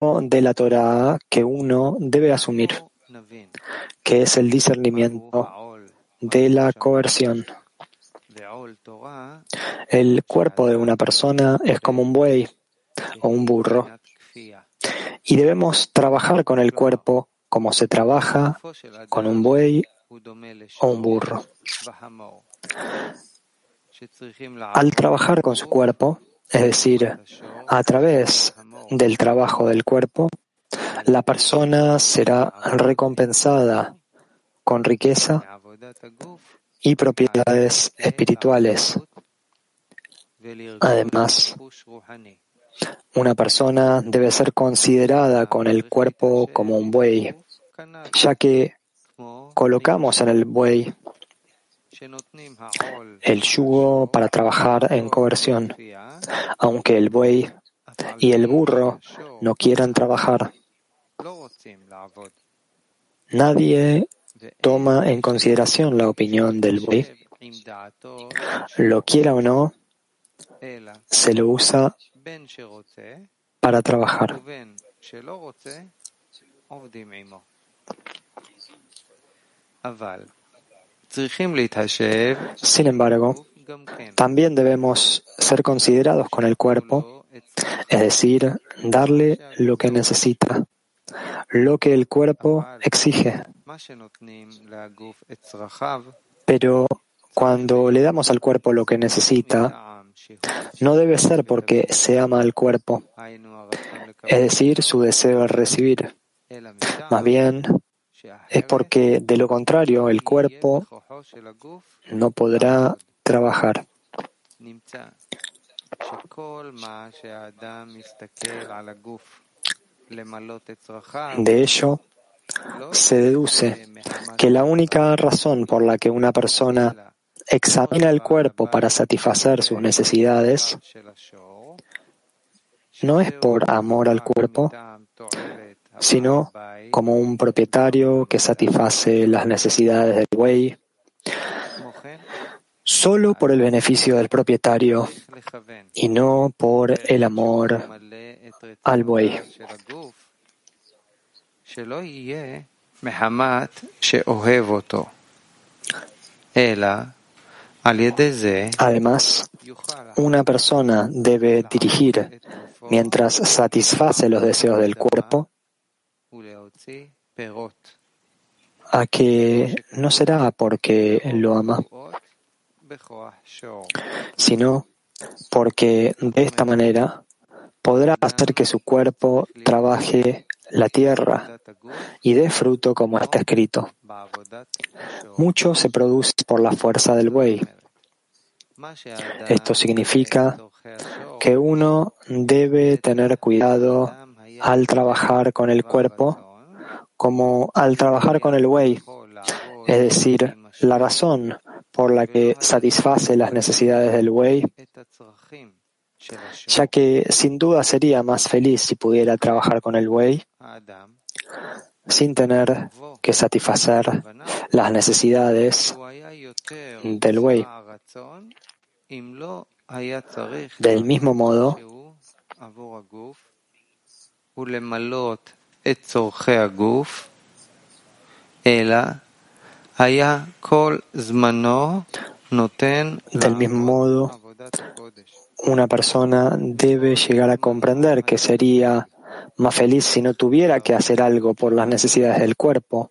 de la Torah que uno debe asumir, que es el discernimiento de la coerción. El cuerpo de una persona es como un buey o un burro y debemos trabajar con el cuerpo como se trabaja con un buey o un burro. Al trabajar con su cuerpo, es decir, a través del trabajo del cuerpo, la persona será recompensada con riqueza y propiedades espirituales. Además, una persona debe ser considerada con el cuerpo como un buey, ya que colocamos en el buey el yugo para trabajar en coerción, aunque el buey y el burro no quieran trabajar. Nadie toma en consideración la opinión del buey. Lo quiera o no, se lo usa para trabajar. Sin embargo, también debemos ser considerados con el cuerpo, es decir, darle lo que necesita, lo que el cuerpo exige. Pero cuando le damos al cuerpo lo que necesita, no debe ser porque se ama al cuerpo, es decir, su deseo de recibir. Más bien, es porque de lo contrario el cuerpo no podrá trabajar. De ello, se deduce que la única razón por la que una persona examina el cuerpo para satisfacer sus necesidades no es por amor al cuerpo, sino como un propietario que satisface las necesidades del buey, solo por el beneficio del propietario y no por el amor al buey. Además, una persona debe dirigir mientras satisface los deseos del cuerpo a que no será porque lo ama, sino porque de esta manera podrá hacer que su cuerpo trabaje la tierra y dé fruto como está escrito. Mucho se produce por la fuerza del buey. Esto significa que uno debe tener cuidado al trabajar con el cuerpo como al trabajar con el buey, es decir, la razón por la que satisface las necesidades del buey, ya que sin duda sería más feliz si pudiera trabajar con el buey sin tener que satisfacer las necesidades del buey. Del mismo modo, del mismo modo, una persona debe llegar a comprender que sería más feliz si no tuviera que hacer algo por las necesidades del cuerpo,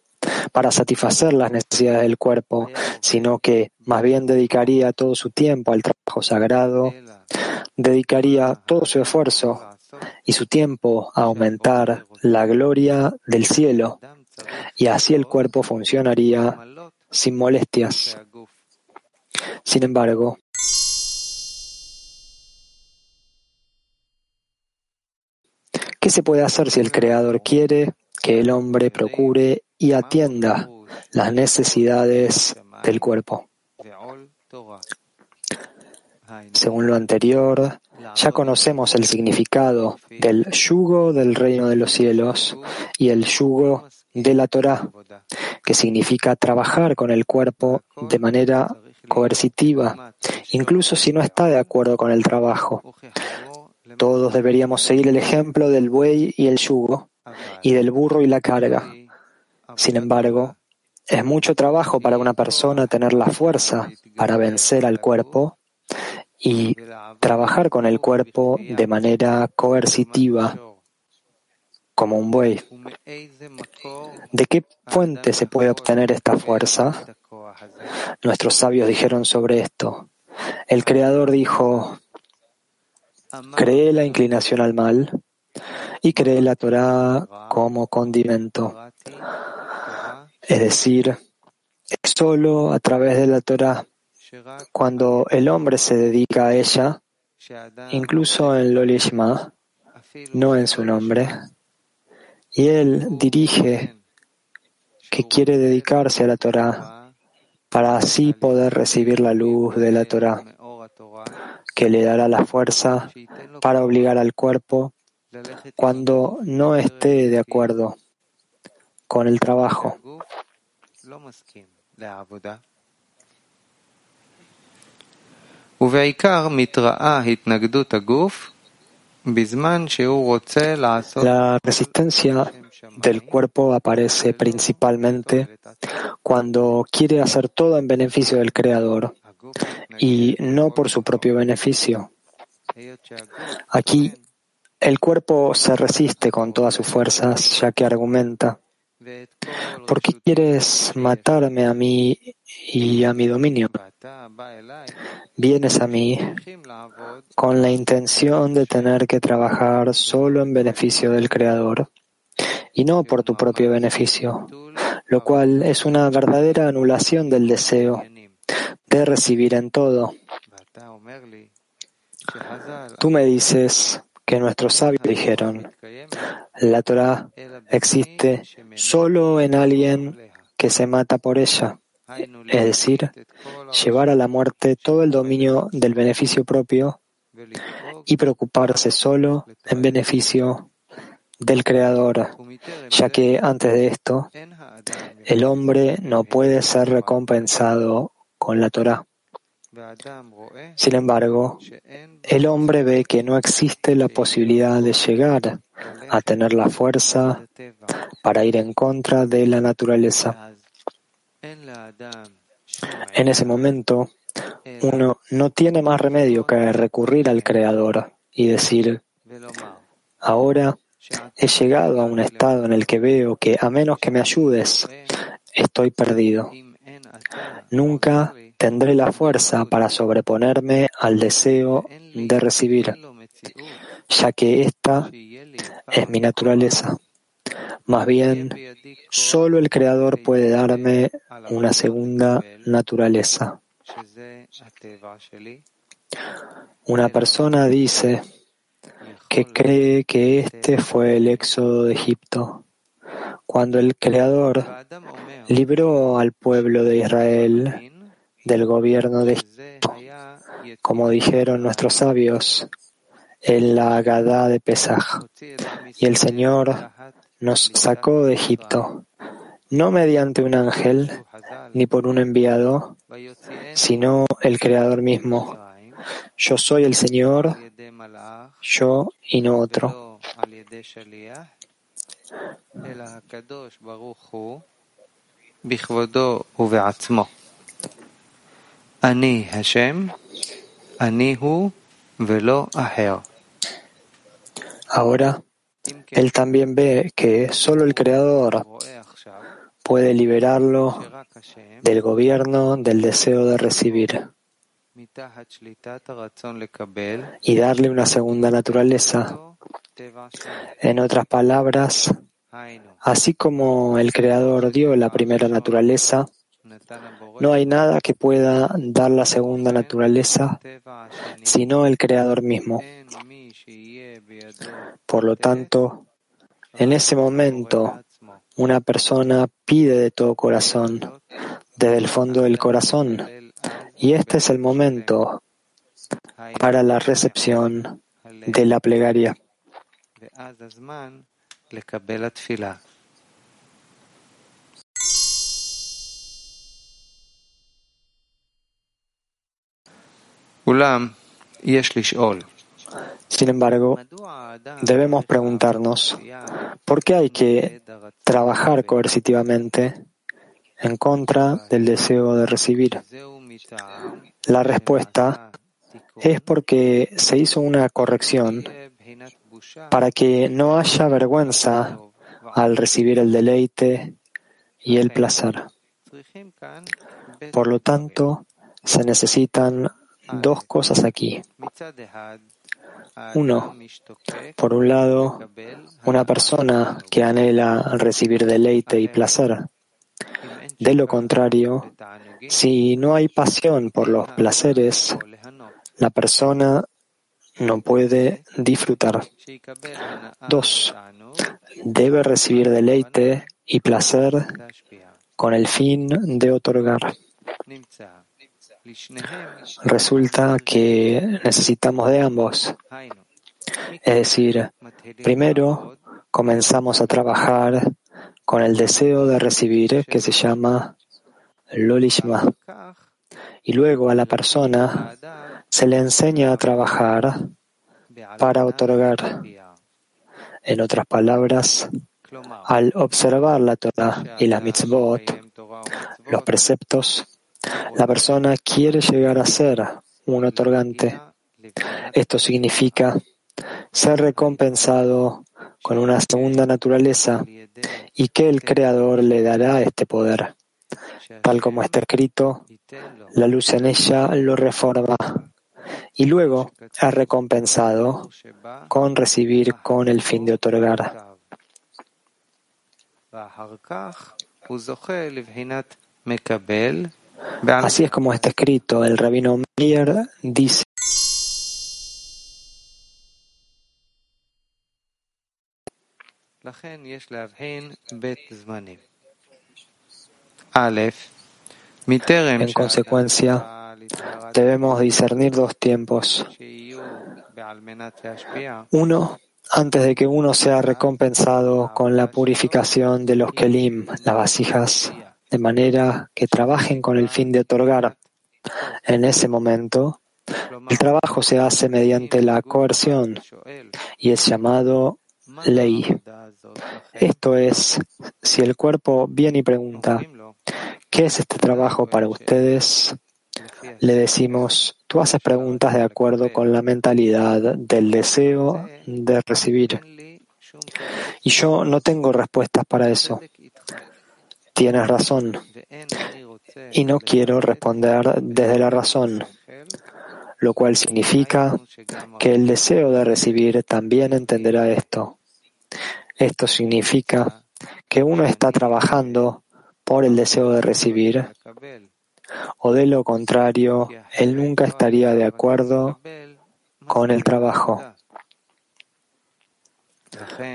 para satisfacer las necesidades del cuerpo, sino que más bien dedicaría todo su tiempo al trabajo sagrado, dedicaría todo su esfuerzo y su tiempo a aumentar la gloria del cielo, y así el cuerpo funcionaría sin molestias. Sin embargo, ¿qué se puede hacer si el Creador quiere que el hombre procure y atienda las necesidades del cuerpo? Según lo anterior, ya conocemos el significado del yugo del reino de los cielos y el yugo de la Torah, que significa trabajar con el cuerpo de manera coercitiva, incluso si no está de acuerdo con el trabajo. Todos deberíamos seguir el ejemplo del buey y el yugo, y del burro y la carga. Sin embargo, es mucho trabajo para una persona tener la fuerza para vencer al cuerpo y trabajar con el cuerpo de manera coercitiva, como un buey. ¿De qué fuente se puede obtener esta fuerza? Nuestros sabios dijeron sobre esto. El Creador dijo, creé la inclinación al mal y creé la Torah como condimento. Es decir, solo a través de la Torah, cuando el hombre se dedica a ella, incluso en Lolishma, no en su nombre, y él dirige que quiere dedicarse a la Torah para así poder recibir la luz de la Torah, que le dará la fuerza para obligar al cuerpo cuando no esté de acuerdo con el trabajo. La resistencia del cuerpo aparece principalmente cuando quiere hacer todo en beneficio del Creador y no por su propio beneficio. Aquí el cuerpo se resiste con todas sus fuerzas, ya que argumenta, ¿por qué quieres matarme a mí y a mi dominio? Vienes a mí con la intención de tener que trabajar solo en beneficio del Creador y no por tu propio beneficio, lo cual es una verdadera anulación del deseo de recibir en todo. Tú me dices, que nuestros sabios dijeron, la Torah existe solo en alguien que se mata por ella, es decir, llevar a la muerte todo el dominio del beneficio propio y preocuparse solo en beneficio del Creador, ya que antes de esto, el hombre no puede ser recompensado con la Torah. Sin embargo, el hombre ve que no existe la posibilidad de llegar a tener la fuerza para ir en contra de la naturaleza. En ese momento, uno no tiene más remedio que recurrir al Creador y decir, ahora he llegado a un estado en el que veo que a menos que me ayudes, estoy perdido. Nunca tendré la fuerza para sobreponerme al deseo de recibir, ya que esta es mi naturaleza. Más bien, solo el Creador puede darme una segunda naturaleza. Una persona dice que cree que este fue el éxodo de Egipto, cuando el Creador libró al pueblo de Israel del gobierno de Egipto, como dijeron nuestros sabios en la Agadá de Pesaj. Y el Señor nos sacó de Egipto, no mediante un ángel ni por un enviado, sino el Creador mismo. Yo soy el Señor, yo y no otro. Ahora, él también ve que solo el Creador puede liberarlo del gobierno del deseo de recibir y darle una segunda naturaleza. En otras palabras, así como el Creador dio la primera naturaleza, no hay nada que pueda dar la segunda naturaleza sino el Creador mismo. Por lo tanto, en ese momento, una persona pide de todo corazón, desde el fondo del corazón, y este es el momento para la recepción de la plegaria. Sin embargo, debemos preguntarnos, ¿por qué hay que trabajar coercitivamente en contra del deseo de recibir? La respuesta es porque se hizo una corrección para que no haya vergüenza al recibir el deleite y el placer. Por lo tanto, se necesitan dos cosas aquí. Uno, por un lado, una persona que anhela recibir deleite y placer. De lo contrario, si no hay pasión por los placeres, la persona no puede disfrutar. Dos, debe recibir deleite y placer con el fin de otorgar. Resulta que necesitamos de ambos. Es decir, primero comenzamos a trabajar con el deseo de recibir que se llama Lolishma. Y luego a la persona se le enseña a trabajar para otorgar. En otras palabras, al observar la Torah y la mitzvot, los preceptos, la persona quiere llegar a ser un otorgante. Esto significa ser recompensado con una segunda naturaleza y que el Creador le dará este poder. Tal como está escrito, la luz en ella lo reforma y luego es recompensado con recibir con el fin de otorgar. Así es como está escrito. El rabino Meir dice En consecuencia, debemos discernir dos tiempos. Uno, antes de que uno sea recompensado con la purificación de los kelim, las vasijas, de manera que trabajen con el fin de otorgar. En ese momento, el trabajo se hace mediante la coerción y es llamado ley. Esto es, si el cuerpo viene y pregunta, ¿qué es este trabajo para ustedes? Le decimos, tú haces preguntas de acuerdo con la mentalidad del deseo de recibir. Y yo no tengo respuestas para eso. Tienes razón. Y no quiero responder desde la razón, lo cual significa que el deseo de recibir también entenderá esto. Esto significa que uno está trabajando por el deseo de recibir, o de lo contrario, él nunca estaría de acuerdo con el trabajo.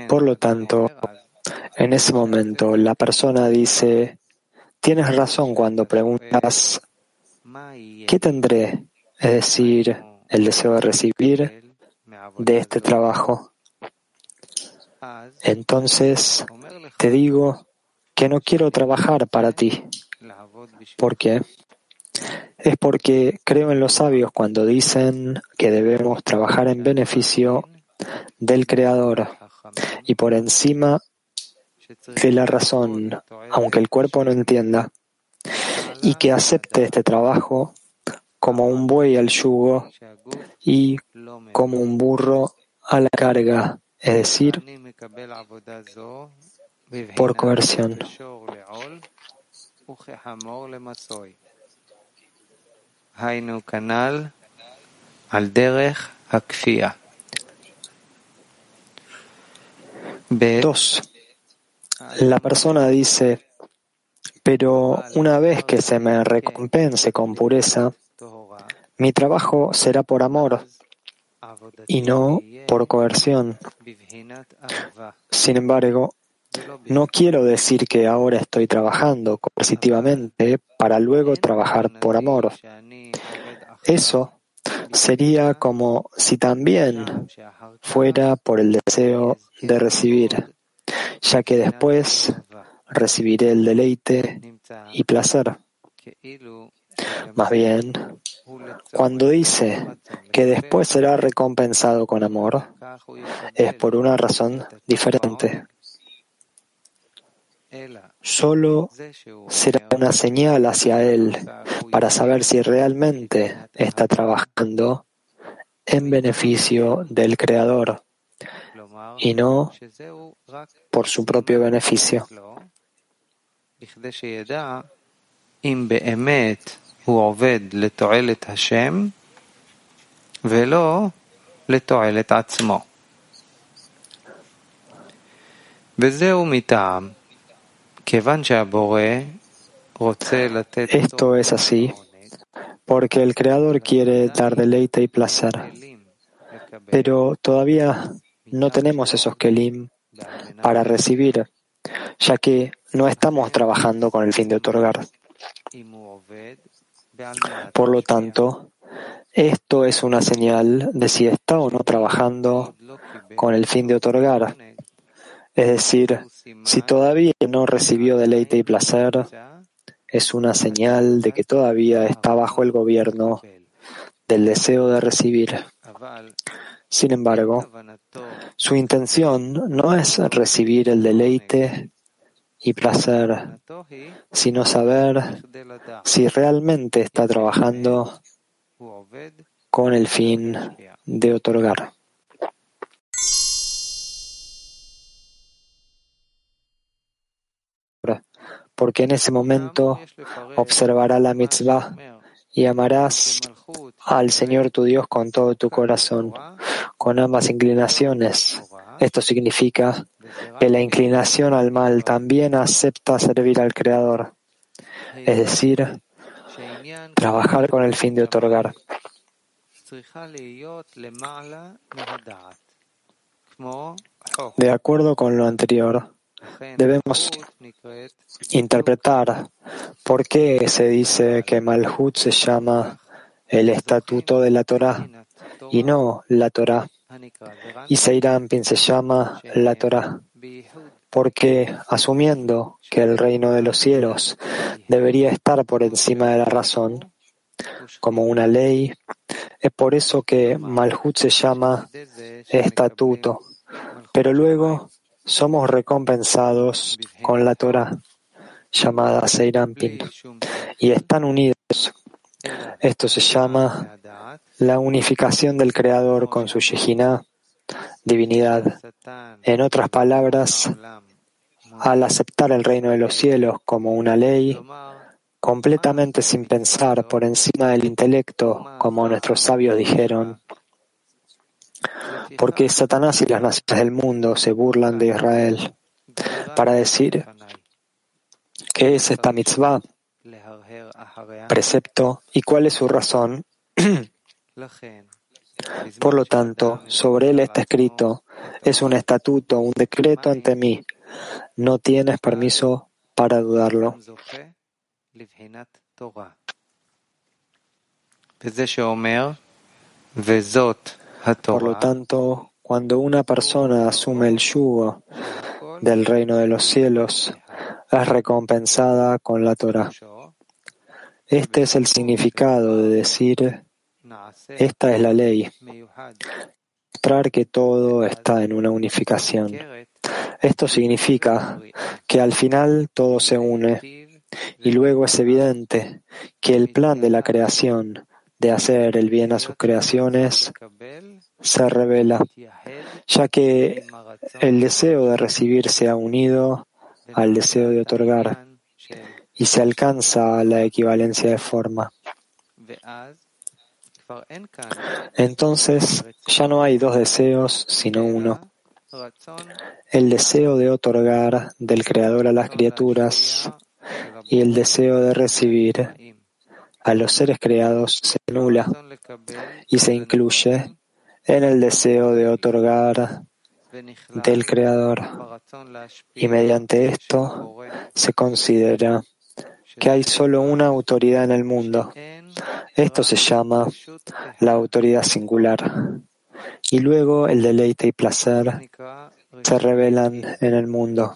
Por lo tanto, en ese momento la persona dice, tienes razón cuando preguntas, ¿qué tendré? Es decir, el deseo de recibir de este trabajo. Entonces te digo que no quiero trabajar para ti. ¿Por qué? Es porque creo en los sabios cuando dicen que debemos trabajar en beneficio del Creador y por encima de la razón, aunque el cuerpo no entienda, y que acepte este trabajo como un buey al yugo y como un burro a la carga, es decir, por coerción. Dos. La persona dice, pero una vez que se me recompense con pureza, mi trabajo será por amor y no por coerción. Sin embargo, no quiero decir que ahora estoy trabajando coercitivamente para luego trabajar por amor. Eso sería como si también fuera por el deseo de recibir, ya que después recibiré el deleite y placer. Más bien, Cuando dice que después será recompensado con amor, es por una razón diferente. Solo será una señal hacia él para saber si realmente está trabajando en beneficio del Creador y no por su propio beneficio. Esto es así porque el Creador quiere dar deleite y placer, pero todavía no tenemos esos kelim para recibir, ya que no estamos trabajando con el fin de otorgar. Por lo tanto, esto es una señal de si está o no trabajando con el fin de otorgar. Es decir, si todavía no recibió deleite y placer, es una señal de que todavía está bajo el gobierno del deseo de recibir. Sin embargo, su intención no es recibir el deleite y placer, sino saber si realmente está trabajando con el fin de otorgar. Porque en ese momento observará la mitzvah y amarás al Señor tu Dios con todo tu corazón, con ambas inclinaciones. Esto significa que la inclinación al mal también acepta servir al Creador, es decir, trabajar con el fin de otorgar. De acuerdo con lo anterior, debemos interpretar por qué se dice que Malhut se llama el estatuto de la Torah y no la Torah y Seirampin se llama la Torah, porque asumiendo que el reino de los cielos debería estar por encima de la razón, como una ley, es por eso que Malhut se llama estatuto, pero luego somos recompensados con la Torah, llamada Seirampin, y están unidos. Esto se llama la unificación del Creador con su Shejina, divinidad. En otras palabras, al aceptar el reino de los cielos como una ley, completamente sin pensar por encima del intelecto, como nuestros sabios dijeron, porque Satanás y las naciones del mundo se burlan de Israel para decir qué es esta mitzvah, precepto y cuál es su razón. Por lo tanto, sobre él está escrito, es un estatuto, un decreto ante mí. No tienes permiso para dudarlo. Por lo tanto, cuando una persona asume el yugo del reino de los cielos, es recompensada con la Torah. Este es el significado de decir esta es la ley. Mostrar que todo está en una unificación. Esto significa que al final todo se une y luego es evidente que el plan de la creación de hacer el bien a sus creaciones se revela, ya que el deseo de recibir se ha unido al deseo de otorgar y se alcanza la equivalencia de forma. Entonces ya no hay dos deseos, sino uno. El deseo de otorgar del Creador a las criaturas y el deseo de recibir a los seres creados se anula y se incluye en el deseo de otorgar del Creador. Y mediante esto se considera que hay solo una autoridad en el mundo. Esto se llama la autoridad singular. Y luego el deleite y placer se revelan en el mundo.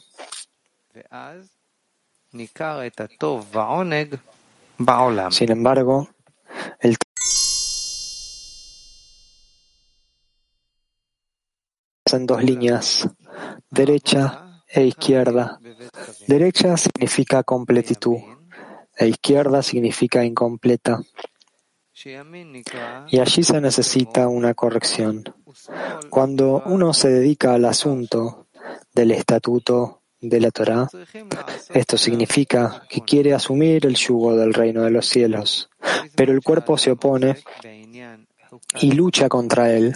Sin embargo, el en dos líneas, derecha e izquierda. Derecha significa completitud e izquierda significa incompleta. Y allí se necesita una corrección. Cuando uno se dedica al asunto del estatuto de la Torah, esto significa que quiere asumir el yugo del reino de los cielos, pero el cuerpo se opone y lucha contra él,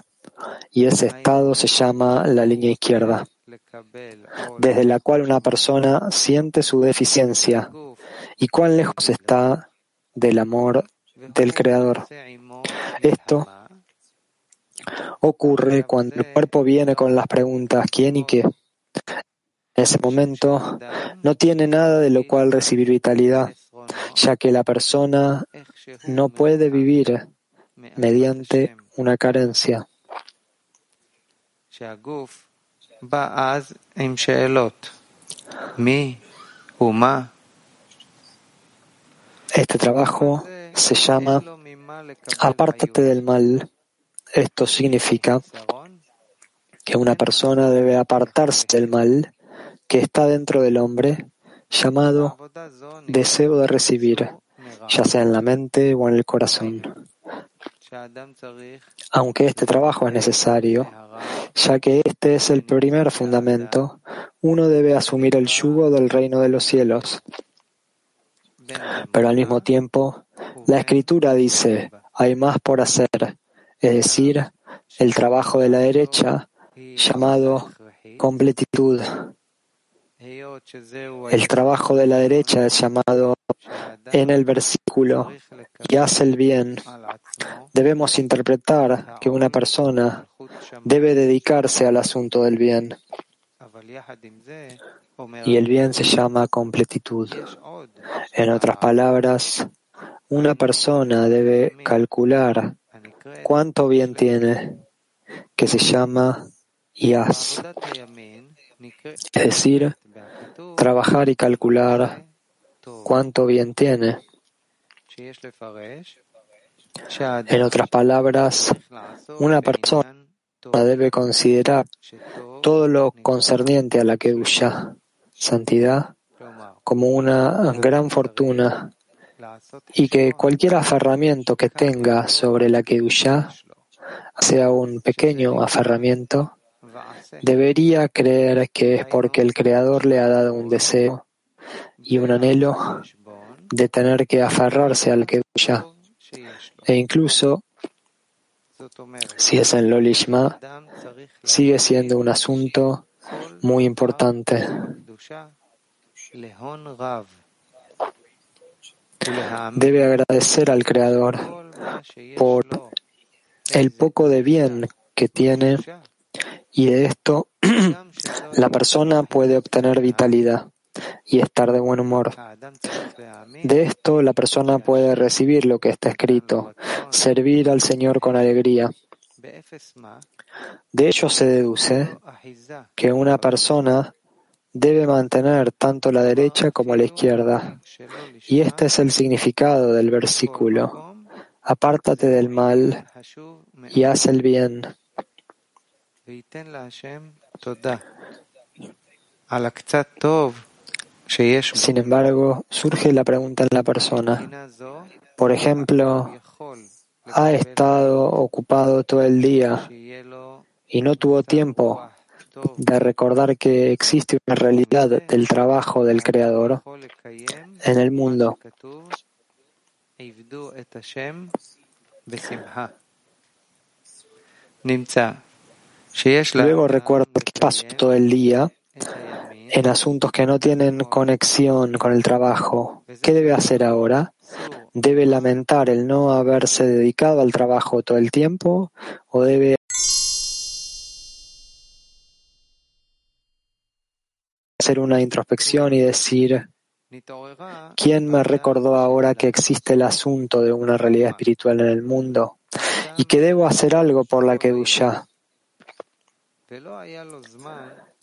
y ese estado se llama la línea izquierda, desde la cual una persona siente su deficiencia y cuán lejos está del amor del Creador. Esto ocurre cuando el cuerpo viene con las preguntas ¿quién y qué? En ese momento no tiene nada de lo cual recibir vitalidad, ya que la persona no puede vivir mediante una carencia. Este trabajo se llama apártate del mal. Esto significa que una persona debe apartarse del mal que está dentro del hombre, llamado deseo de recibir, ya sea en la mente o en el corazón. Aunque este trabajo es necesario, ya que este es el primer fundamento, uno debe asumir el yugo del reino de los cielos. Pero al mismo tiempo, la escritura dice, hay más por hacer, es decir, el trabajo de la derecha, llamado completitud. El trabajo de la derecha es llamado en el versículo y hace el bien. Debemos interpretar que una persona debe dedicarse al asunto del bien. Y el bien se llama completitud. En otras palabras, una persona debe calcular cuánto bien tiene, que se llama IAS. Es decir, trabajar y calcular cuánto bien tiene. En otras palabras, una persona debe considerar todo lo concerniente a la Kedusha, santidad, como una gran fortuna y que cualquier aferramiento que tenga sobre la Kedusha, sea un pequeño aferramiento, debería creer que es porque el Creador le ha dado un deseo y un anhelo de tener que aferrarse al Kedusha. E incluso, si es en Lolishma, sigue siendo un asunto muy importante. Debe agradecer al Creador por el poco de bien que tiene y de esto la persona puede obtener vitalidad y estar de buen humor. De esto la persona puede recibir lo que está escrito, servir al Señor con alegría. De ello se deduce que una persona debe mantener tanto la derecha como la izquierda. Y este es el significado del versículo. Apártate del mal y haz el bien. Sin embargo, surge la pregunta en la persona. Por ejemplo, ha estado ocupado todo el día y no tuvo tiempo de recordar que existe una realidad del trabajo del Creador en el mundo. Luego recuerdo que pasó todo el día en asuntos que no tienen conexión con el trabajo. ¿Qué debe hacer ahora? ¿Debe lamentar el no haberse dedicado al trabajo todo el tiempo o debe hacer una introspección y decir, ¿quién me recordó ahora que existe el asunto de una realidad espiritual en el mundo y que debo hacer algo por la Kedusha?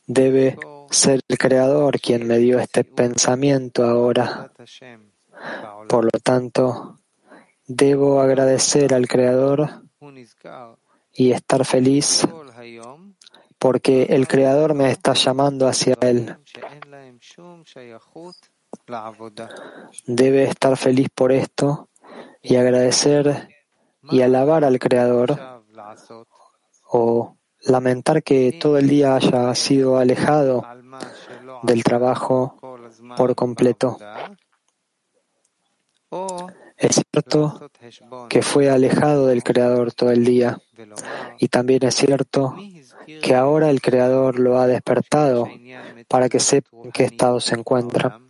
Debe ser el Creador quien me dio este pensamiento ahora. Por lo tanto, debo agradecer al Creador y estar feliz porque el Creador me está llamando hacia Él. Debe estar feliz por esto y agradecer y alabar al Creador o lamentar que todo el día haya sido alejado del trabajo por completo. Es cierto que fue alejado del Creador todo el día y también es cierto que ahora el Creador lo ha despertado para que sepa en qué estado se encuentra.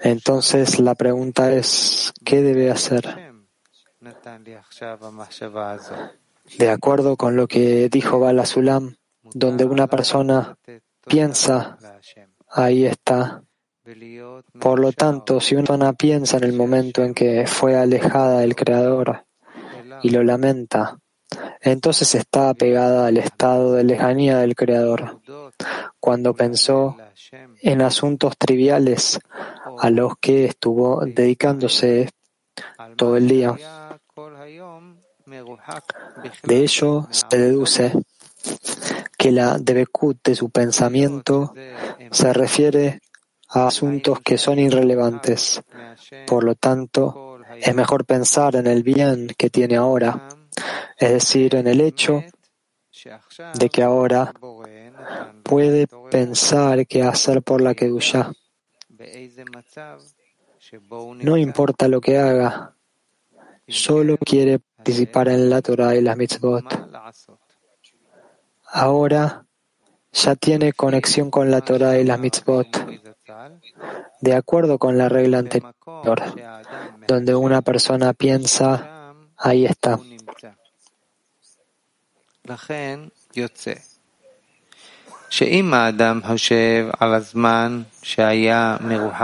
Entonces la pregunta es, ¿qué debe hacer? De acuerdo con lo que dijo Bala Sulam, donde una persona piensa, ahí está. Por lo tanto, si una persona piensa en el momento en que fue alejada del Creador y lo lamenta, entonces está apegada al estado de lejanía del Creador. Cuando pensó en asuntos triviales a los que estuvo dedicándose todo el día. De ello se deduce que la debekut de su pensamiento se refiere a asuntos que son irrelevantes. Por lo tanto, es mejor pensar en el bien que tiene ahora, es decir, en el hecho de que ahora puede pensar qué hacer por la Kedusha. No importa lo que haga, solo quiere participar en la Torah y las mitzvot. Ahora ya tiene conexión con la Torah y las mitzvot, de acuerdo con la regla anterior, donde una persona piensa, ahí está.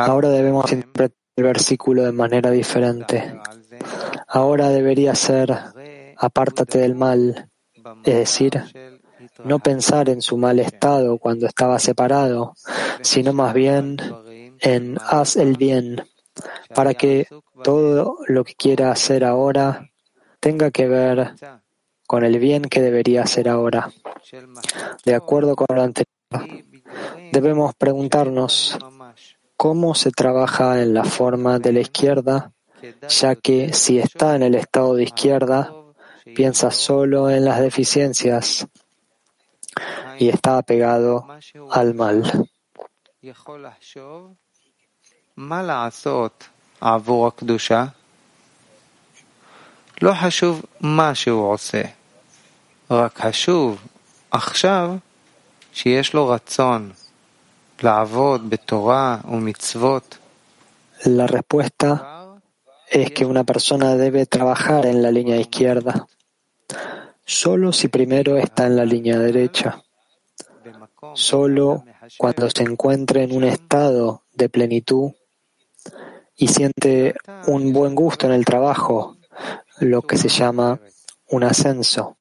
Ahora debemos interpretar el versículo de manera diferente. Ahora debería ser, apártate del mal, es decir, no pensar en su mal estado cuando estaba separado, sino más bien en haz el bien, para que todo lo que quiera hacer ahora tenga que ver con el bien que debería hacer ahora. De acuerdo con lo anterior, debemos preguntarnos cómo se trabaja en la forma de la izquierda, ya que si está en el estado de izquierda, piensa solo en las deficiencias y está apegado al mal. לא חשוב מה שהוא עושה, רק חשוב עכשיו שיש לו רצון לעבוד בתורה ומצוות. La respuesta es que una persona debe trabajar en la línea izquierda, solo si primero está en la línea derecha. Solo cuando se encuentre en un estado de plenitud y siente un buen gusto en el trabajo, lo que se llama un ascenso.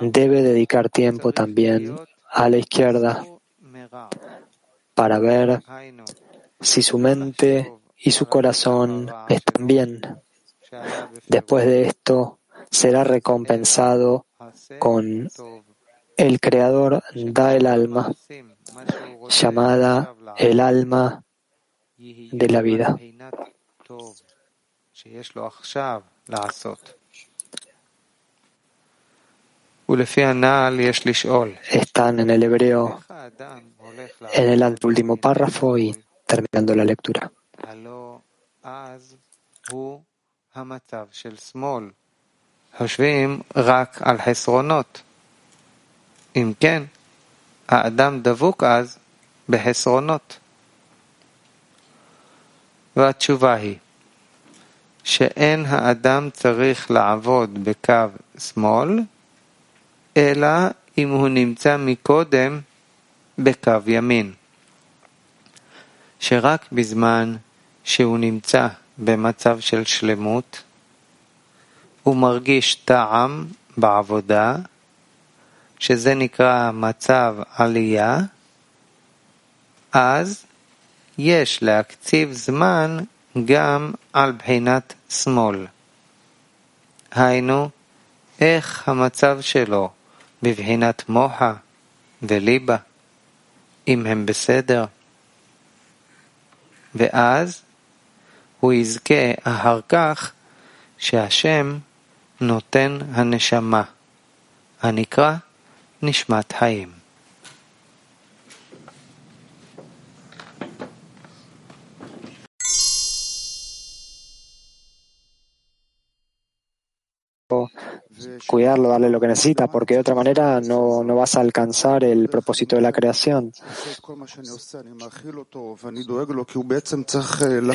Debe dedicar tiempo también a la izquierda para ver si su mente y su corazón están bien. Después de esto, será recompensado con el Creador da el alma, llamada el alma de la vida. Están en el hebreo, en el último párrafo y terminando la lectura. חושבים רק על חסרונות. אם כן, האדם דבוק אז בחסרונות. והתשובה היא שאין האדם צריך לעבוד בקו שמאל, אלא אם הוא נמצא מקודם בקו ימין. שרק בזמן שהוא נמצא במצב של שלמות, הוא מרגיש טעם בעבודה, שזה נקרא מצב עלייה, אז יש להקציב זמן גם על בחינת שמאל. היינו, איך המצב שלו בבחינת מוחה וליבה, אם הם בסדר. ואז הוא יזכה אחר כך שהשם נותן הנשמה, הנקרא נשמת חיים. Cuidarlo, darle lo que necesita, porque de otra manera no, no vas a alcanzar el propósito de la creación.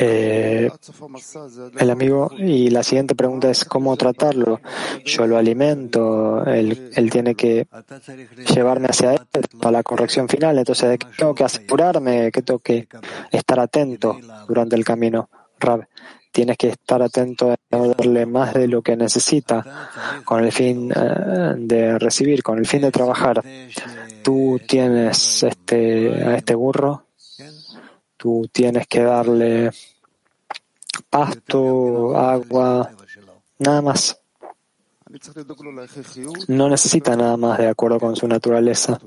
Eh, el amigo, y la siguiente pregunta es cómo tratarlo. Yo lo alimento, él, él tiene que llevarme hacia él para la corrección final, entonces tengo que asegurarme, que tengo que estar atento durante el camino. Tienes que estar atento a darle más de lo que necesita con el fin eh, de recibir, con el fin de trabajar. Tú tienes este, a este burro, tú tienes que darle pasto, agua, nada más. No necesita nada más de acuerdo con su naturaleza.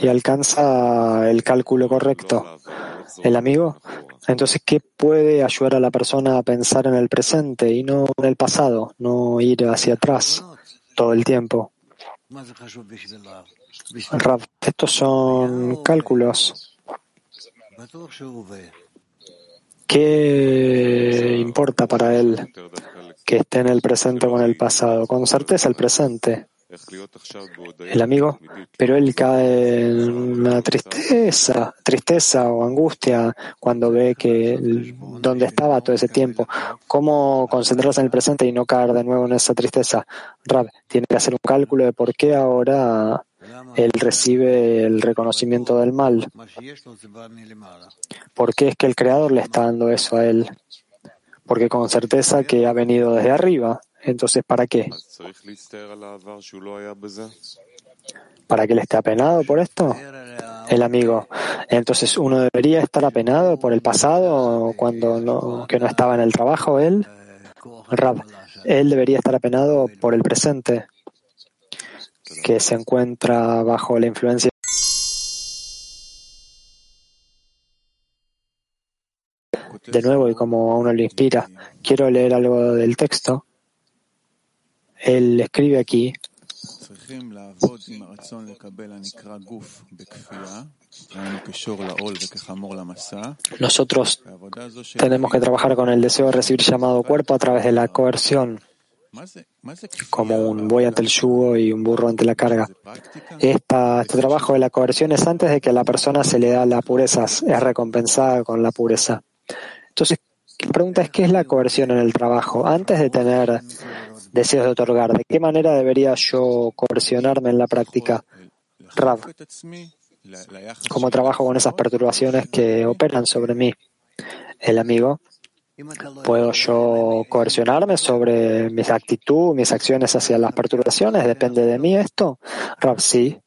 Y alcanza el cálculo correcto. El amigo, entonces, ¿qué puede ayudar a la persona a pensar en el presente y no en el pasado, no ir hacia atrás todo el tiempo? estos son cálculos. ¿Qué importa para él que esté en el presente o en el pasado? Con certeza el presente el amigo, pero él cae en una tristeza, tristeza o angustia cuando ve que dónde estaba todo ese tiempo. ¿Cómo concentrarse en el presente y no caer de nuevo en esa tristeza? Rab tiene que hacer un cálculo de por qué ahora él recibe el reconocimiento del mal. ¿Por qué es que el Creador le está dando eso a él? Porque con certeza que ha venido desde arriba. Entonces, ¿para qué? ¿Para que él esté apenado por esto? El amigo. Entonces, uno debería estar apenado por el pasado cuando no, que no estaba en el trabajo él. Rab, él debería estar apenado por el presente, que se encuentra bajo la influencia. De nuevo, y como a uno le inspira, quiero leer algo del texto él escribe aquí, nosotros tenemos que trabajar con el deseo de recibir llamado cuerpo a través de la coerción, como un buey ante el yugo y un burro ante la carga. Esta, este trabajo de la coerción es antes de que a la persona se le da la pureza, es recompensada con la pureza. Entonces, la pregunta es, ¿qué es la coerción en el trabajo? Antes de tener deseos de otorgar. ¿De qué manera debería yo coercionarme en la práctica? Rav, ¿cómo trabajo con esas perturbaciones que operan sobre mí? El amigo, ¿puedo yo coercionarme sobre mis actitudes, mis acciones hacia las perturbaciones? ¿Depende de mí esto? Rav, sí.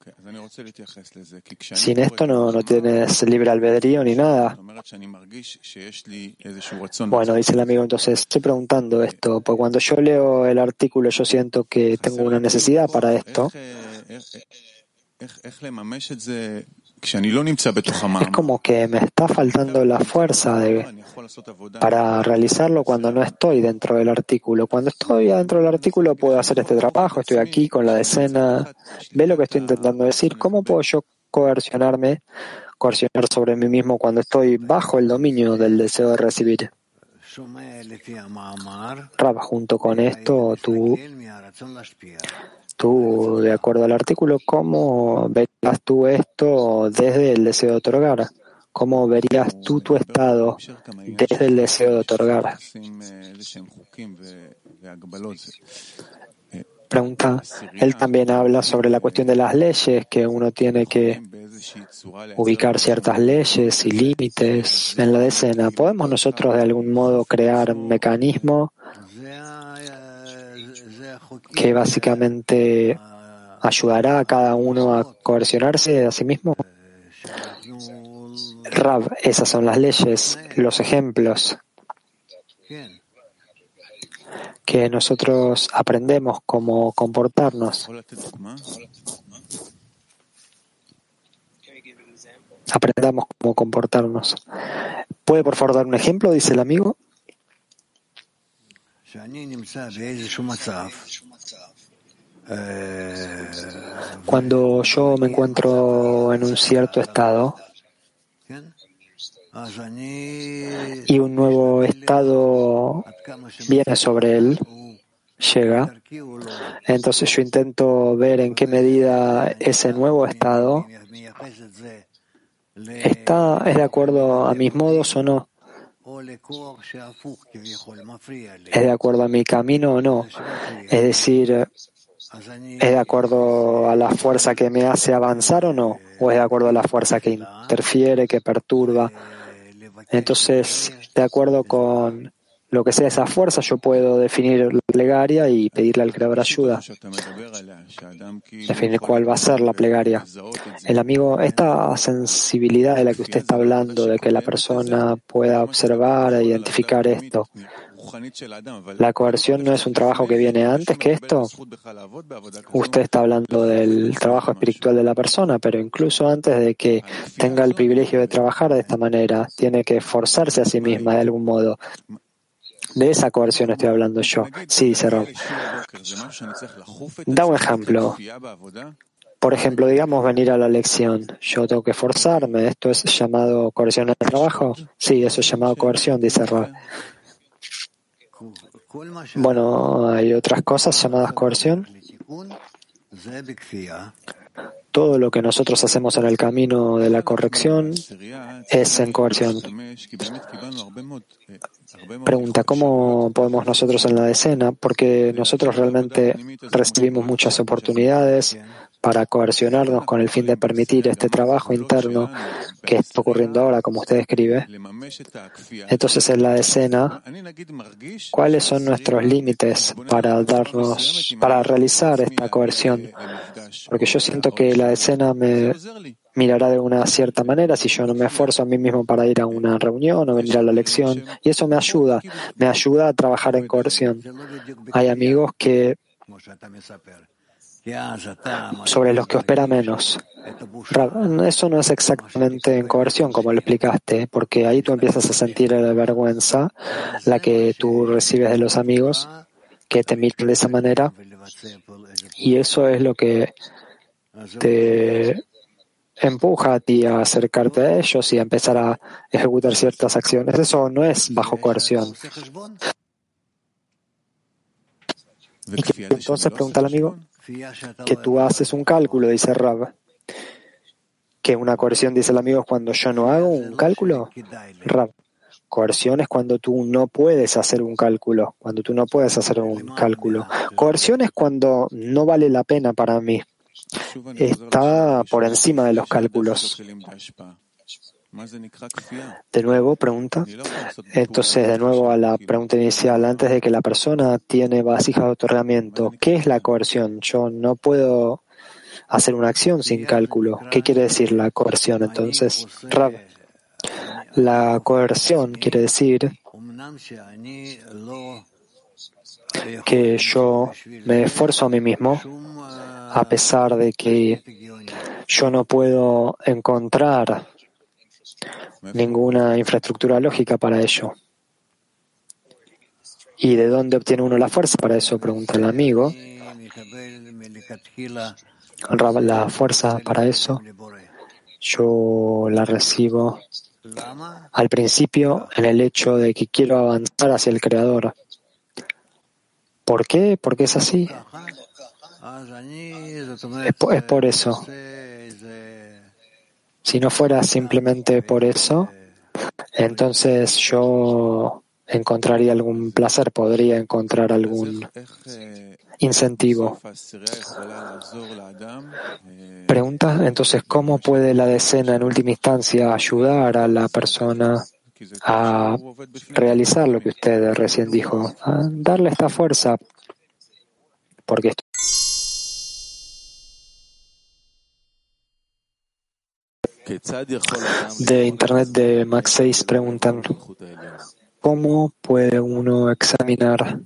Sin esto no, no tienes libre albedrío ni nada. Bueno, dice el amigo, entonces estoy preguntando esto, porque cuando yo leo el artículo yo siento que tengo una necesidad para esto. Es como que me está faltando la fuerza de, para realizarlo cuando no estoy dentro del artículo. Cuando estoy dentro del artículo puedo hacer este trabajo, estoy aquí con la decena. Ve lo que estoy intentando decir. ¿Cómo puedo yo coercionarme, coercionar sobre mí mismo cuando estoy bajo el dominio del deseo de recibir? Rab, junto con esto, tú tú, de acuerdo al artículo, ¿cómo verías tú esto desde el deseo de otorgar? ¿Cómo verías tú tu estado desde el deseo de otorgar? Pregunta, él también habla sobre la cuestión de las leyes, que uno tiene que ubicar ciertas leyes y límites en la decena. ¿Podemos nosotros de algún modo crear un mecanismo que básicamente ayudará a cada uno a coercionarse a sí mismo. Rab, esas son las leyes, los ejemplos que nosotros aprendemos cómo comportarnos. Aprendamos cómo comportarnos. ¿Puede por favor dar un ejemplo? Dice el amigo. Cuando yo me encuentro en un cierto estado y un nuevo estado viene sobre él, llega, entonces yo intento ver en qué medida ese nuevo estado está, es de acuerdo a mis modos o no. ¿Es de acuerdo a mi camino o no? Es decir, ¿es de acuerdo a la fuerza que me hace avanzar o no? ¿O es de acuerdo a la fuerza que interfiere, que perturba? Entonces, de acuerdo con lo que sea esa fuerza, yo puedo definir la plegaria y pedirle al Creador ayuda. Definir cuál va a ser la plegaria. El amigo, esta sensibilidad de la que usted está hablando, de que la persona pueda observar e identificar esto, la coerción no es un trabajo que viene antes que esto. Usted está hablando del trabajo espiritual de la persona, pero incluso antes de que tenga el privilegio de trabajar de esta manera, tiene que forzarse a sí misma de algún modo. De esa coerción estoy hablando yo. Sí, dice Rob. Da un ejemplo. Por ejemplo, digamos venir a la lección. Yo tengo que forzarme. ¿Esto es llamado coerción el trabajo? Sí, eso es llamado coerción, dice Rob. Bueno, hay otras cosas llamadas coerción. Todo lo que nosotros hacemos en el camino de la corrección es en coerción. Pregunta, ¿cómo podemos nosotros en la decena? Porque nosotros realmente recibimos muchas oportunidades para coercionarnos con el fin de permitir este trabajo interno que está ocurriendo ahora, como usted escribe. Entonces, en la decena, ¿cuáles son nuestros límites para darnos, para realizar esta coerción? Porque yo siento que la decena me mirará de una cierta manera si yo no me esfuerzo a mí mismo para ir a una reunión o venir a la lección. Y eso me ayuda, me ayuda a trabajar en coerción. Hay amigos que sobre los que espera menos. Eso no es exactamente en coerción, como lo explicaste, porque ahí tú empiezas a sentir la vergüenza, la que tú recibes de los amigos que te miran de esa manera, y eso es lo que te empuja a ti a acercarte a ellos y a empezar a ejecutar ciertas acciones. Eso no es bajo coerción. ¿Y entonces pregunta el amigo? Que tú haces un cálculo, dice Rab. Que una coerción, dice el amigo, es cuando yo no hago un cálculo. Rab. Coerción es cuando tú no puedes hacer un cálculo, cuando tú no puedes hacer un cálculo. Coerción es cuando no vale la pena para mí. Está por encima de los cálculos. De nuevo, pregunta. Entonces, de nuevo a la pregunta inicial, antes de que la persona tiene vasijas de otorgamiento, ¿qué es la coerción? Yo no puedo hacer una acción sin cálculo. ¿Qué quiere decir la coerción entonces? Rab, la coerción quiere decir que yo me esfuerzo a mí mismo a pesar de que yo no puedo encontrar ninguna infraestructura lógica para ello. ¿Y de dónde obtiene uno la fuerza para eso? Pregunta el amigo. La fuerza para eso yo la recibo al principio en el hecho de que quiero avanzar hacia el Creador. ¿Por qué? Porque es así. es por eso. Si no fuera simplemente por eso, entonces yo encontraría algún placer, podría encontrar algún incentivo. Pregunta, entonces, ¿cómo puede la decena en última instancia ayudar a la persona a realizar lo que usted recién dijo? A darle esta fuerza, porque De Internet de Max 6 preguntan, ¿cómo puede uno examinar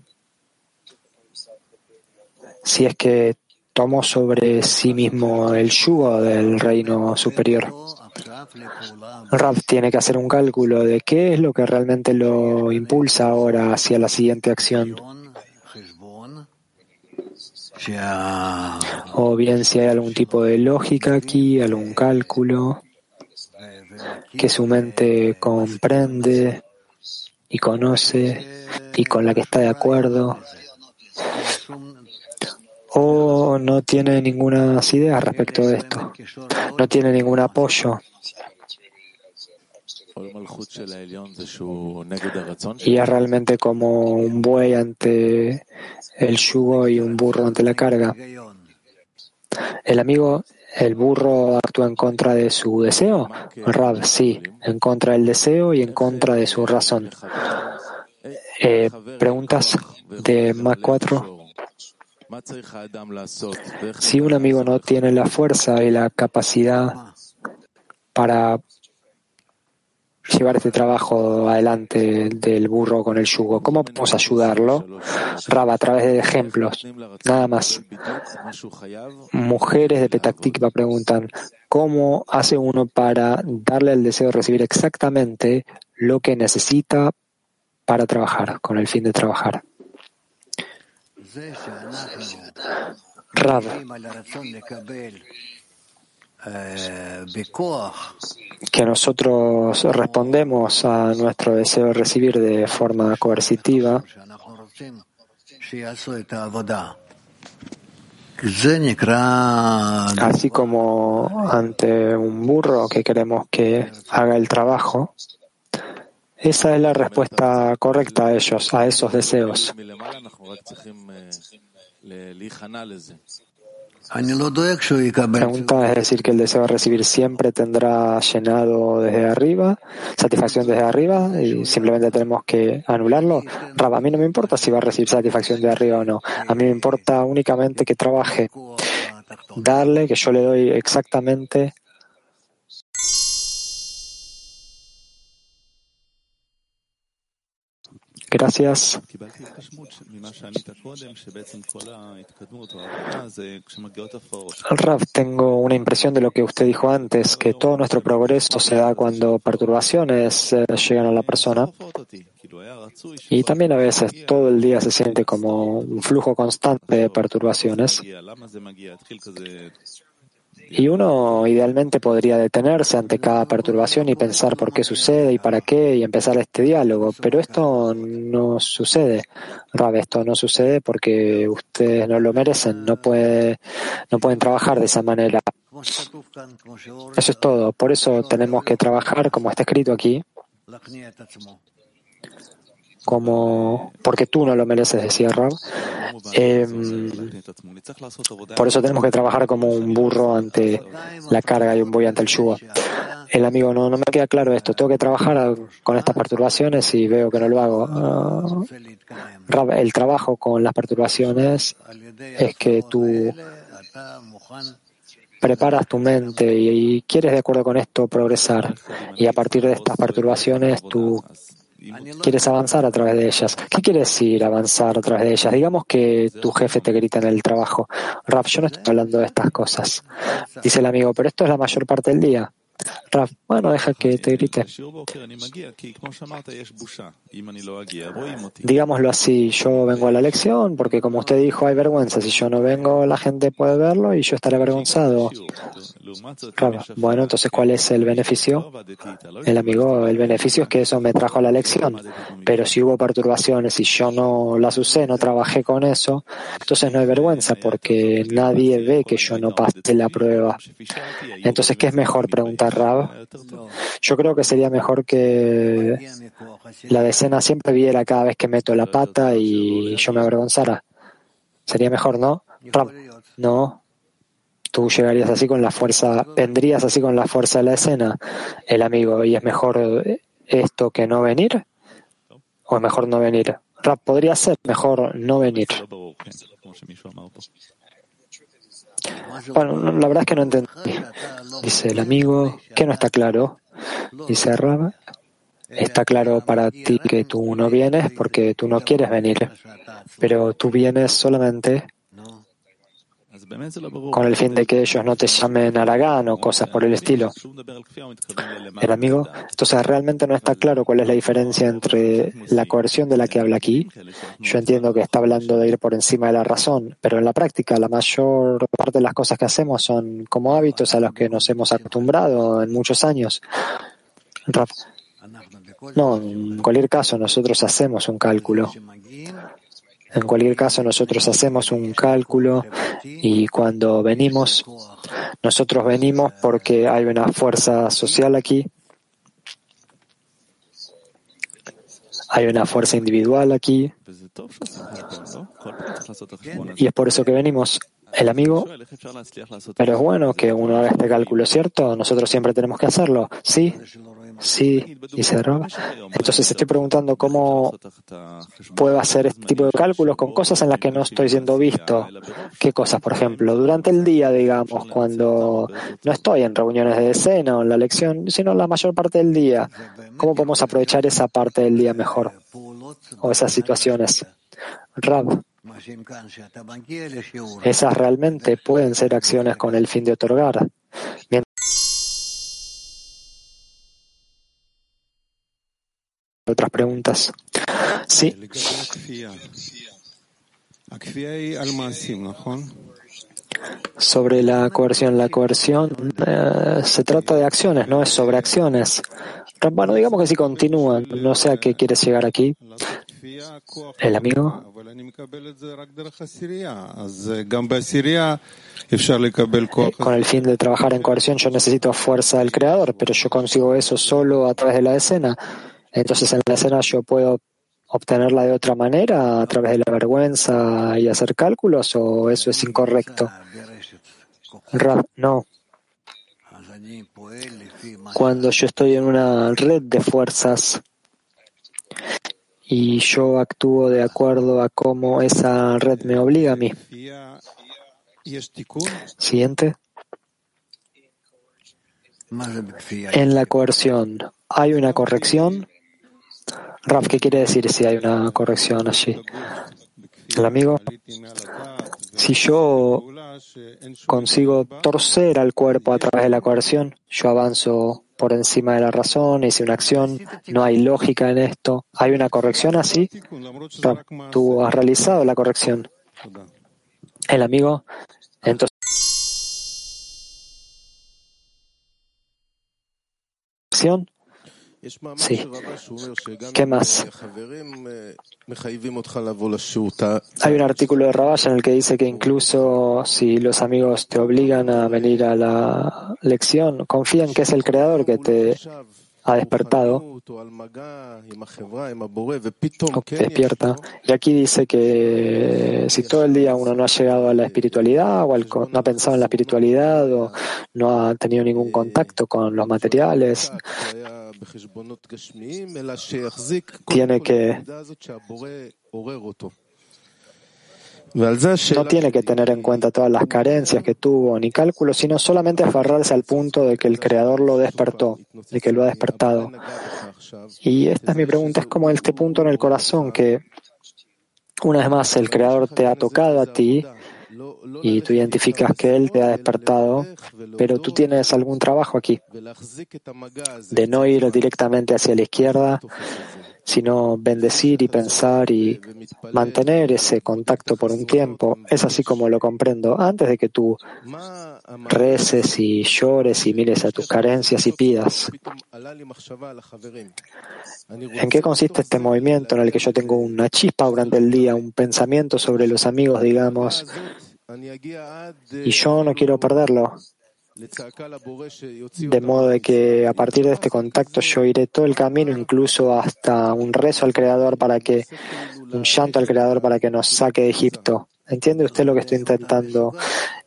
si es que tomó sobre sí mismo el yugo del reino superior? Rav tiene que hacer un cálculo de qué es lo que realmente lo impulsa ahora hacia la siguiente acción. O bien si hay algún tipo de lógica aquí, algún cálculo que su mente comprende y conoce y con la que está de acuerdo o no tiene ninguna idea respecto de esto, no tiene ningún apoyo. Y es realmente como un buey ante el yugo y un burro ante la carga. El amigo, el burro actúa en contra de su deseo. Rab, sí, en contra del deseo y en contra de su razón. Eh, preguntas de Mac 4. Si un amigo no tiene la fuerza y la capacidad para llevar este trabajo adelante del burro con el yugo, ¿cómo podemos ayudarlo? Raba, a través de ejemplos, nada más. Mujeres de Petactikva preguntan, ¿cómo hace uno para darle el deseo de recibir exactamente lo que necesita para trabajar, con el fin de trabajar? Rav, que nosotros respondemos a nuestro deseo de recibir de forma coercitiva, así como ante un burro que queremos que haga el trabajo, esa es la respuesta correcta a ellos, a esos deseos. Pregunta es decir que el deseo de recibir siempre tendrá llenado desde arriba, satisfacción desde arriba, y simplemente tenemos que anularlo. Rab, a mí no me importa si va a recibir satisfacción de arriba o no. A mí me importa únicamente que trabaje, darle, que yo le doy exactamente Gracias. Rav, tengo una impresión de lo que usted dijo antes, que todo nuestro progreso se da cuando perturbaciones eh, llegan a la persona. Y también a veces todo el día se siente como un flujo constante de perturbaciones. Y uno idealmente podría detenerse ante cada perturbación y pensar por qué sucede y para qué y empezar este diálogo, pero esto no sucede. Rab, esto no sucede porque ustedes no lo merecen, no, no pueden trabajar de esa manera. Eso es todo. Por eso tenemos que trabajar como está escrito aquí como porque tú no lo mereces, decía Rab. Em, por eso tenemos que trabajar como un burro ante la carga y un buey ante el yugo. El amigo, no, no me queda claro esto. Tengo que trabajar con estas perturbaciones y veo que no lo hago. Uh, el trabajo con las perturbaciones es que tú preparas tu mente y, y quieres de acuerdo con esto progresar. Y a partir de estas perturbaciones tú quieres avanzar a través de ellas. ¿Qué quiere decir avanzar a través de ellas? Digamos que tu jefe te grita en el trabajo. Raf, yo no estoy hablando de estas cosas. Dice el amigo, pero esto es la mayor parte del día. Raf, bueno, deja que te grite. Digámoslo así, yo vengo a la lección porque como usted dijo hay vergüenza. Si yo no vengo, la gente puede verlo y yo estaré avergonzado. Bueno, entonces, ¿cuál es el beneficio? El amigo, el beneficio es que eso me trajo a la lección. Pero si hubo perturbaciones y yo no las usé, no trabajé con eso, entonces no hay vergüenza porque nadie ve que yo no pasé la prueba. Entonces, ¿qué es mejor? Preguntar Rab. Yo creo que sería mejor que la decena siempre viera cada vez que meto la pata y yo me avergonzara. Sería mejor, ¿no? Rab, no, tú llegarías así con la fuerza, vendrías así con la fuerza de la escena, el amigo, y es mejor esto que no venir, o es mejor no venir. Rap, podría ser mejor no venir. Bueno, la verdad es que no entendí. Dice el amigo, que no está claro. Dice Rab, está claro para ti que tú no vienes porque tú no quieres venir, pero tú vienes solamente con el fin de que ellos no te llamen Aragán o cosas por el estilo. El amigo, entonces realmente no está claro cuál es la diferencia entre la coerción de la que habla aquí. Yo entiendo que está hablando de ir por encima de la razón, pero en la práctica la mayor parte de las cosas que hacemos son como hábitos a los que nos hemos acostumbrado en muchos años. No, en cualquier caso nosotros hacemos un cálculo. En cualquier caso, nosotros hacemos un cálculo y cuando venimos, nosotros venimos porque hay una fuerza social aquí, hay una fuerza individual aquí, y es por eso que venimos. El amigo, pero es bueno que uno haga este cálculo, ¿cierto? Nosotros siempre tenemos que hacerlo, ¿sí? Sí, dice Rob. Entonces estoy preguntando cómo puedo hacer este tipo de cálculos con cosas en las que no estoy siendo visto. ¿Qué cosas, por ejemplo? Durante el día, digamos, cuando no estoy en reuniones de escena o en la lección, sino la mayor parte del día. ¿Cómo podemos aprovechar esa parte del día mejor? O esas situaciones. Rab. Esas realmente pueden ser acciones con el fin de otorgar. Otras preguntas. Sí. Sobre la coerción. La coerción eh, se trata de acciones, no es sobre acciones. Bueno, digamos que si continúan, no sé a qué quieres llegar aquí. El amigo. Con el fin de trabajar en coerción yo necesito fuerza del creador, pero yo consigo eso solo a través de la escena. Entonces en la escena yo puedo obtenerla de otra manera a través de la vergüenza y hacer cálculos o eso es incorrecto. no. Cuando yo estoy en una red de fuerzas y yo actúo de acuerdo a cómo esa red me obliga a mí. Siguiente. En la coerción, ¿hay una corrección? Raf, ¿qué quiere decir si hay una corrección allí? El amigo, si yo consigo torcer al cuerpo a través de la coerción, yo avanzo por encima de la razón, hice una acción, no hay lógica en esto. ¿Hay una corrección así? tú has realizado la corrección. El amigo, entonces. Sí. ¿Qué más? Hay un artículo de Rabash en el que dice que incluso si los amigos te obligan a venir a la lección, confían que es el creador que te ha despertado. Despierta. Y aquí dice que si todo el día uno no ha llegado a la espiritualidad o no ha pensado en la espiritualidad o no ha tenido ningún contacto con los materiales, tiene que no tiene que tener en cuenta todas las carencias que tuvo ni cálculos, sino solamente aferrarse al punto de que el Creador lo despertó, de que lo ha despertado. Y esta es mi pregunta, es como este punto en el corazón que una vez más el Creador te ha tocado a ti y tú identificas que Él te ha despertado, pero tú tienes algún trabajo aquí de no ir directamente hacia la izquierda, sino bendecir y pensar y mantener ese contacto por un tiempo. Es así como lo comprendo. Antes de que tú reces y llores y mires a tus carencias y pidas. ¿En qué consiste este movimiento en el que yo tengo una chispa durante el día, un pensamiento sobre los amigos, digamos, y yo no quiero perderlo? De modo de que a partir de este contacto yo iré todo el camino, incluso hasta un rezo al Creador para que, un llanto al Creador para que nos saque de Egipto. ¿Entiende usted lo que estoy intentando?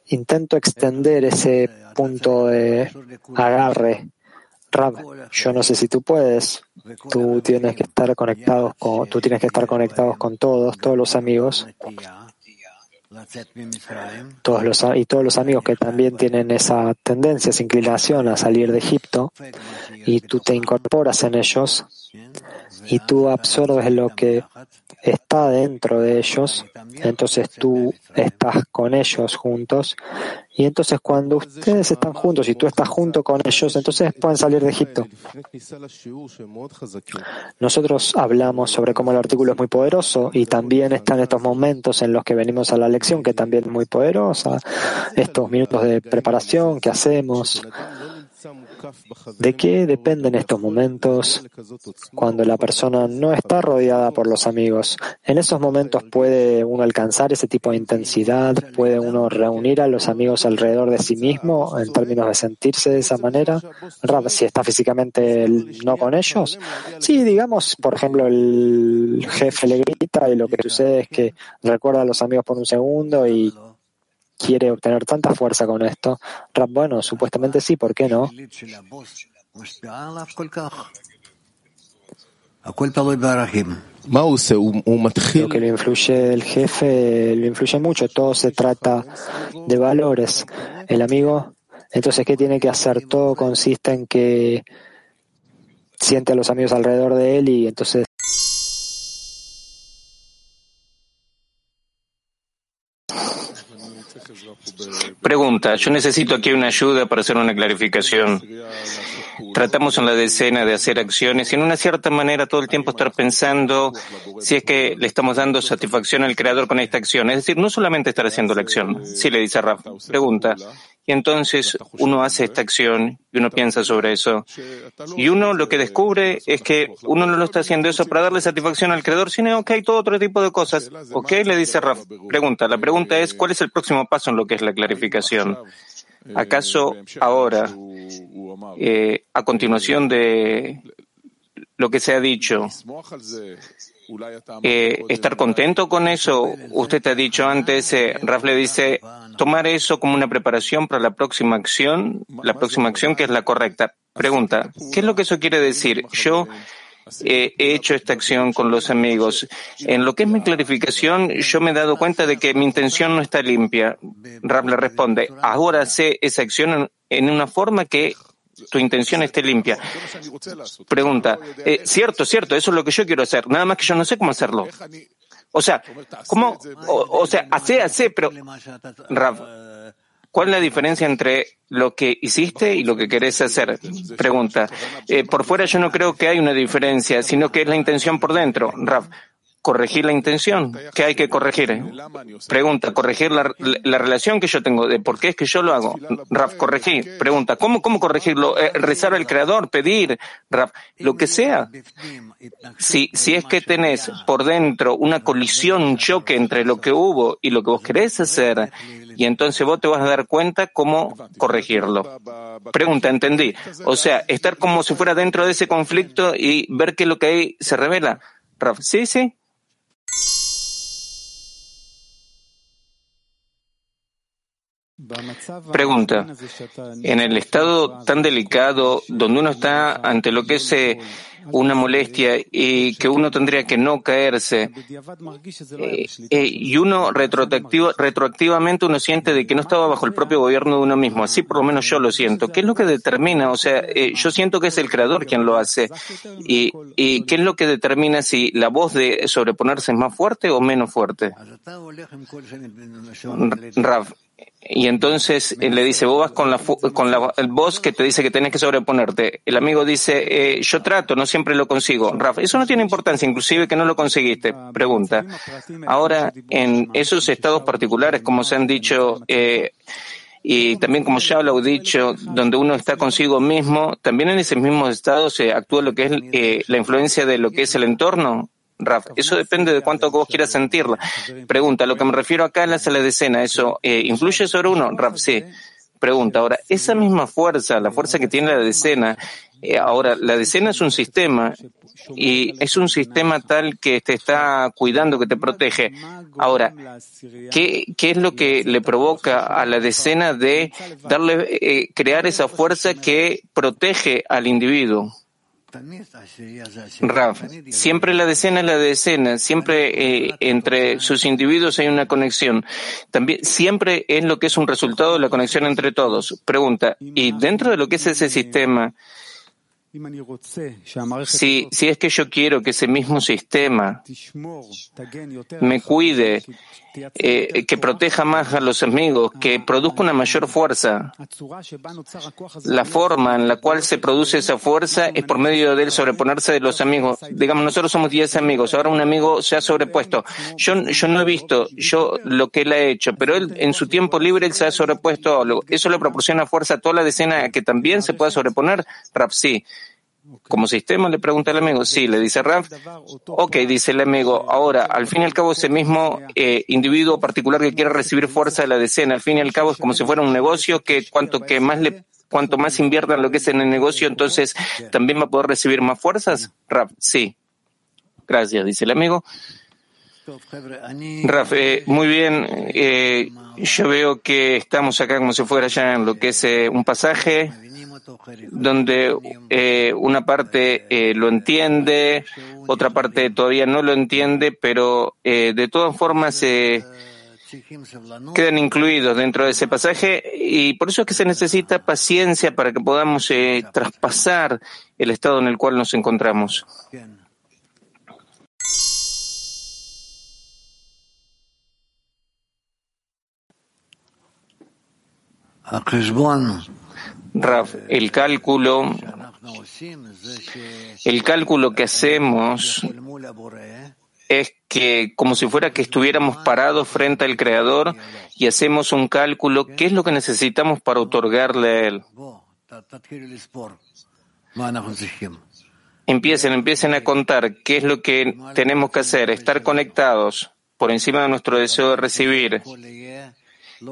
Intento extender ese punto de agarre. Rab, yo no sé si tú puedes. Tú tienes que estar conectados con, tú tienes que estar conectados con todos, todos los amigos. Todos los, y todos los amigos que también tienen esa tendencia, esa inclinación a salir de Egipto, y tú te incorporas en ellos y tú absorbes lo que está dentro de ellos, entonces tú estás con ellos juntos, y entonces cuando ustedes están juntos y tú estás junto con ellos, entonces pueden salir de Egipto. Nosotros hablamos sobre cómo el artículo es muy poderoso y también están estos momentos en los que venimos a la lección, que también es muy poderosa, estos minutos de preparación que hacemos. ¿De qué dependen estos momentos cuando la persona no está rodeada por los amigos? En esos momentos puede uno alcanzar ese tipo de intensidad, puede uno reunir a los amigos alrededor de sí mismo en términos de sentirse de esa manera. Si está físicamente no con ellos, sí, digamos, por ejemplo, el jefe le grita y lo que sucede es que recuerda a los amigos por un segundo y quiere obtener tanta fuerza con esto? Bueno, supuestamente sí, ¿por qué no? Lo que le influye el jefe, le influye mucho, todo se trata de valores. El amigo, entonces, ¿qué tiene que hacer? Todo consiste en que siente a los amigos alrededor de él y entonces Yo necesito aquí una ayuda para hacer una clarificación. Tratamos en la decena de hacer acciones y en una cierta manera todo el tiempo estar pensando si es que le estamos dando satisfacción al creador con esta acción. Es decir, no solamente estar haciendo la acción. Sí, le dice Rafa. Pregunta, y entonces uno hace esta acción y uno piensa sobre eso. Y uno lo que descubre es que uno no lo está haciendo eso para darle satisfacción al creador, sino que hay todo otro tipo de cosas. ¿Ok? Le dice Raf. Pregunta. La pregunta es, ¿cuál es el próximo paso en lo que es la clarificación? ¿Acaso ahora, eh, a continuación de lo que se ha dicho, eh, estar contento con eso? Usted te ha dicho antes, eh, Raf le dice, tomar eso como una preparación para la próxima acción, la próxima acción que es la correcta. Pregunta, ¿qué es lo que eso quiere decir? Yo he hecho esta acción con los amigos. En lo que es mi clarificación, yo me he dado cuenta de que mi intención no está limpia. Rab le responde, ahora sé esa acción en una forma que tu intención esté limpia. Pregunta, eh, cierto, cierto, eso es lo que yo quiero hacer, nada más que yo no sé cómo hacerlo. O sea, ¿cómo? O, sea, hace, hace, pero, Rav, ¿cuál es la diferencia entre lo que hiciste y lo que querés hacer? Pregunta. Eh, por fuera yo no creo que hay una diferencia, sino que es la intención por dentro. Rav, corregir la intención. ¿Qué hay que corregir? Pregunta, corregir la, relación que yo tengo de por qué es que yo lo hago. Raf, corregir. Pregunta, ¿cómo, cómo corregirlo? Eh, rezar al creador, pedir, Raf, lo que sea. Si, si es que tenés por dentro una colisión, un choque entre lo que hubo y lo que vos querés hacer, y entonces vos te vas a dar cuenta cómo corregirlo. Pregunta, entendí. O sea, estar como si fuera dentro de ese conflicto y ver que lo que hay se revela. Raf, sí, sí, Pregunta, en el estado tan delicado donde uno está ante lo que es eh, una molestia y que uno tendría que no caerse, eh, eh, y uno retroactivo, retroactivamente uno siente de que no estaba bajo el propio gobierno de uno mismo, así por lo menos yo lo siento. ¿Qué es lo que determina? O sea, yo siento que es el creador quien lo hace. Y, ¿Y qué es lo que determina si la voz de sobreponerse es más fuerte o menos fuerte? Rav, y entonces él le dice, vos vas con la, con la el voz que te dice que tenés que sobreponerte. El amigo dice, eh, yo trato, no siempre lo consigo. Rafa, eso no tiene importancia, inclusive que no lo conseguiste. Pregunta. Ahora, en esos estados particulares, como se han dicho, eh, y también como ya lo he dicho, donde uno está consigo mismo, también en ese mismo estado se actúa lo que es eh, la influencia de lo que es el entorno. Raf, eso depende de cuánto vos quieras sentirla. Pregunta, lo que me refiero acá es la sala de escena, ¿eso eh, influye sobre uno? Raf, sí. Pregunta, ahora, esa misma fuerza, la fuerza que tiene la decena, eh, ahora, la decena es un sistema y es un sistema tal que te está cuidando, que te protege. Ahora, ¿qué, qué es lo que le provoca a la decena de darle, eh, crear esa fuerza que protege al individuo? Rav, siempre la decena es la decena, siempre eh, entre sus individuos hay una conexión. También siempre es lo que es un resultado de la conexión entre todos. Pregunta, ¿y dentro de lo que es ese sistema, si, si es que yo quiero que ese mismo sistema me cuide, eh, que proteja más a los amigos, que produzca una mayor fuerza, la forma en la cual se produce esa fuerza es por medio del sobreponerse de los amigos. Digamos, nosotros somos 10 amigos, ahora un amigo se ha sobrepuesto. Yo, yo no he visto yo lo que él ha hecho, pero él en su tiempo libre él se ha sobrepuesto Eso le proporciona fuerza a toda la decena que también se pueda sobreponer. Rapsi. Como sistema, le pregunta el amigo. Sí, le dice Raf. Ok, dice el amigo. Ahora, al fin y al cabo, ese mismo eh, individuo particular que quiere recibir fuerza de la decena, al fin y al cabo es como si fuera un negocio que cuanto que más le cuanto más invierta en lo que es en el negocio, entonces también va a poder recibir más fuerzas. Raf, sí. Gracias, dice el amigo. Raf, eh, muy bien. Eh, yo veo que estamos acá como si fuera ya en lo que es un pasaje donde eh, una parte eh, lo entiende, otra parte todavía no lo entiende, pero eh, de todas formas quedan incluidos dentro de ese pasaje y por eso es que se necesita paciencia para que podamos traspasar el estado en el cual nos encontramos. Raf, el cálculo, el cálculo que hacemos es que como si fuera que estuviéramos parados frente al Creador y hacemos un cálculo, ¿qué es lo que necesitamos para otorgarle a Él? Empiecen, empiecen a contar qué es lo que tenemos que hacer, estar conectados por encima de nuestro deseo de recibir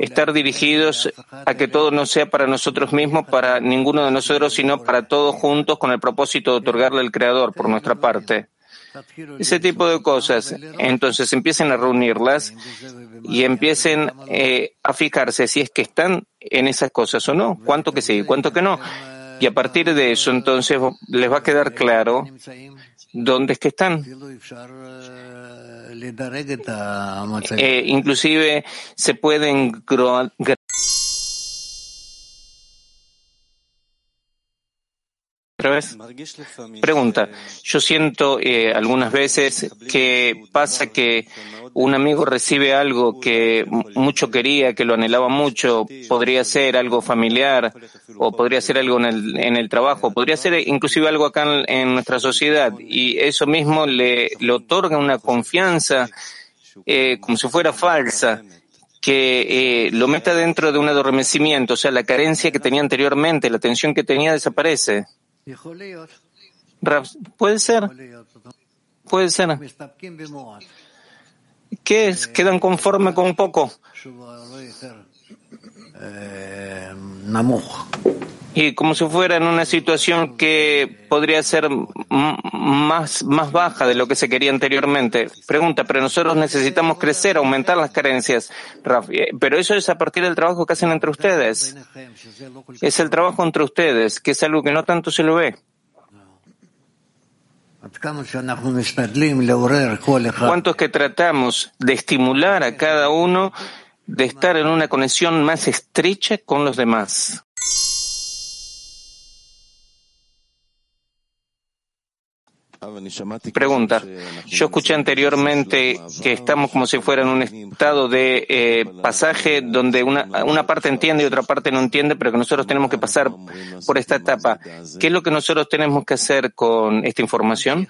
estar dirigidos a que todo no sea para nosotros mismos, para ninguno de nosotros, sino para todos juntos con el propósito de otorgarle al Creador por nuestra parte. Ese tipo de cosas. Entonces empiecen a reunirlas y empiecen eh, a fijarse si es que están en esas cosas o no, cuánto que sí, cuánto que no. Y a partir de eso, entonces les va a quedar claro dónde es que están. Eh, inclusive se pueden Pregunta. Yo siento eh, algunas veces que pasa que un amigo recibe algo que mucho quería, que lo anhelaba mucho, podría ser algo familiar o podría ser algo en el, trabajo, podría ser inclusive algo acá en, nuestra sociedad y eso mismo le, le otorga una confianza eh, como si fuera falsa que eh, lo meta dentro de un adormecimiento, o sea, la carencia que tenía anteriormente, la tensión que tenía desaparece. Puede ser. Puede ser. ¿Qué es? ¿Quedan conforme con poco? Y como si fuera en una situación que podría ser más, más baja de lo que se quería anteriormente. Pregunta, pero nosotros necesitamos crecer, aumentar las carencias. Eh, pero eso es a partir del trabajo que hacen entre ustedes. Es el trabajo entre ustedes, que es algo que no tanto se lo ve. ¿Cuánto es que tratamos de estimular a cada uno de estar en una conexión más estrecha con los demás? Pregunta. Yo escuché anteriormente que estamos como si fuera en un estado de eh, pasaje donde una, parte entiende y otra parte no entiende, pero que nosotros tenemos que pasar por esta etapa. ¿Qué es lo que nosotros tenemos que hacer con esta información?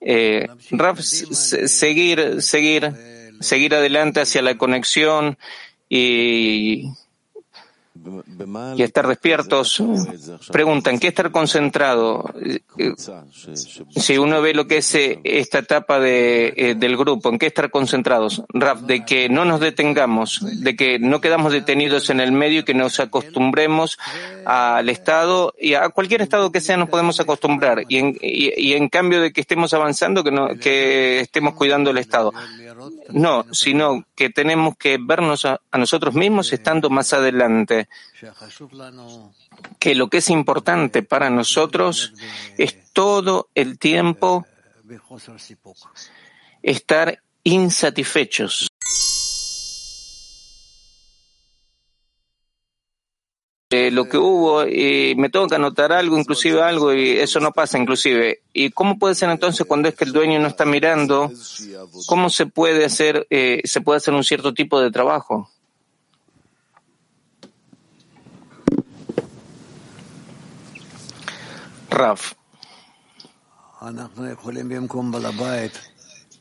Eh, Raf, seguir, seguir, seguir adelante hacia la conexión y y estar despiertos. Preguntan, ¿qué estar concentrado? Si uno ve lo que es eh, esta etapa de, eh, del grupo, ¿en qué estar concentrados? Raf, de que no nos detengamos, de que no quedamos detenidos en el medio y que nos acostumbremos al estado y a cualquier estado que sea nos podemos acostumbrar y en, y, en cambio de que estemos avanzando, que, no, que estemos cuidando el estado. No, sino que tenemos que vernos a nosotros mismos estando más adelante que lo que es importante para nosotros es todo el tiempo estar insatisfechos. Eh, lo que hubo y me tengo que anotar algo, inclusive algo, y eso no pasa inclusive. ¿Y cómo puede ser entonces cuando es que el dueño no está mirando? ¿Cómo se puede hacer, eh, se puede hacer un cierto tipo de trabajo? Raf.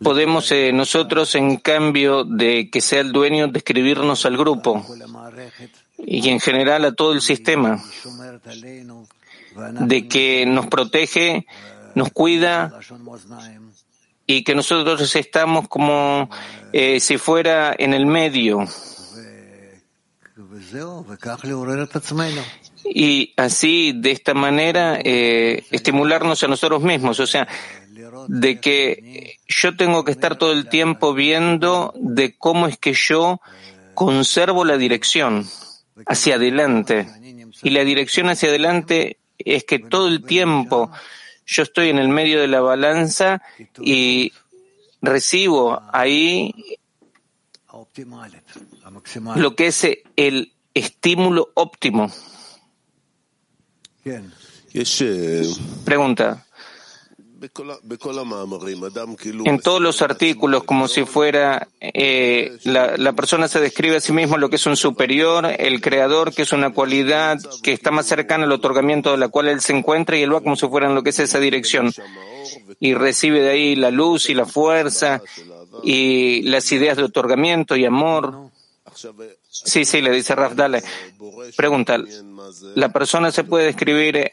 Podemos eh, nosotros, en cambio de que sea el dueño, describirnos al grupo y en general a todo el sistema, de que nos protege, nos cuida y que nosotros estamos como eh, si fuera en el medio. Y así, de esta manera, eh, estimularnos a nosotros mismos. O sea, de que yo tengo que estar todo el tiempo viendo de cómo es que yo conservo la dirección hacia adelante. Y la dirección hacia adelante es que todo el tiempo yo estoy en el medio de la balanza y recibo ahí lo que es el estímulo óptimo. Pregunta. En todos los artículos, como si fuera eh, la, persona se describe a sí mismo lo que es un superior, el creador, que es una cualidad que está más cercana al otorgamiento de la cual él se encuentra, y él va como si fuera en lo que es esa dirección. Y recibe de ahí la luz y la fuerza y las ideas de otorgamiento y amor. Sí, sí, le dice Raf, dale. Pregunta, ¿la persona se puede describir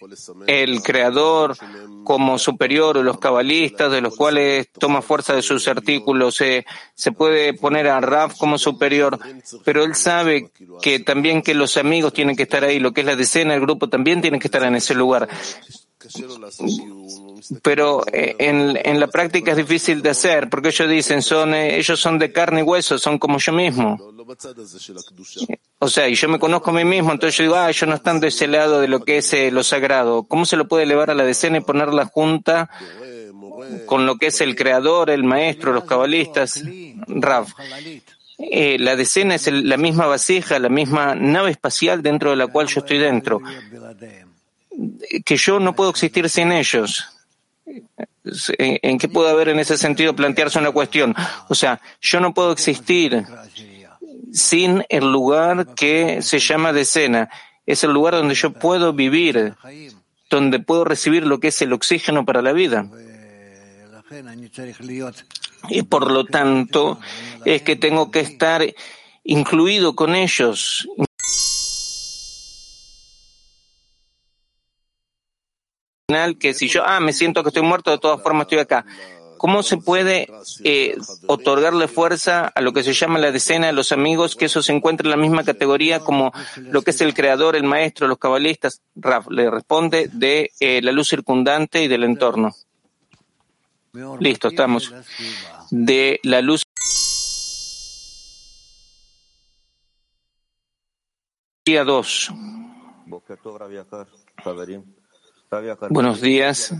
el creador como superior o los cabalistas, de los cuales toma fuerza de sus artículos? Eh, se puede poner a Raf como superior, pero él sabe que también que los amigos tienen que estar ahí, lo que es la decena, el grupo también tiene que estar en ese lugar pero eh, en, en, la práctica es difícil de hacer, porque ellos dicen, son, eh, ellos son de carne y hueso, son como yo mismo. O sea, y yo me conozco a mí mismo, entonces yo digo, ah, ellos no están de ese lado de lo que es eh, lo sagrado. ¿Cómo se lo puede elevar a la decena y ponerla junta con lo que es el creador, el maestro, los cabalistas? Rav. la decena es la misma vasija, la misma nave espacial dentro de la cual yo estoy dentro que yo no puedo existir sin ellos. ¿En qué puede haber en ese sentido plantearse una cuestión? O sea, yo no puedo existir sin el lugar que se llama decena. Es el lugar donde yo puedo vivir, donde puedo recibir lo que es el oxígeno para la vida. Y por lo tanto, es que tengo que estar incluido con ellos, que si yo, ah, me siento que estoy muerto, de todas formas estoy acá. ¿Cómo se puede eh, otorgarle fuerza a lo que se llama la decena de los amigos, que eso se encuentra en la misma categoría como lo que es el creador, el maestro, los cabalistas? Raf le responde de eh, la luz circundante y del entorno. Listo, estamos. De la luz. Día 2. Buenos días.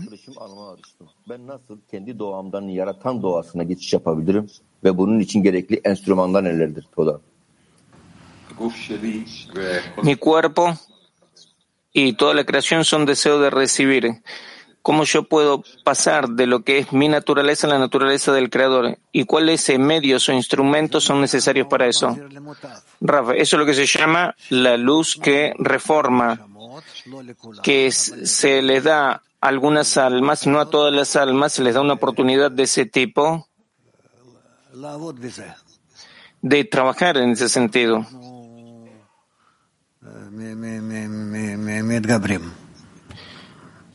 Mi cuerpo y toda la creación son deseo de recibir. ¿Cómo yo puedo pasar de lo que es mi naturaleza a la naturaleza del Creador? ¿Y cuáles medios o instrumentos son necesarios para eso? Rafa, eso es lo que se llama la luz que reforma que se les da a algunas almas, no a todas las almas, se les da una oportunidad de ese tipo de trabajar en ese sentido.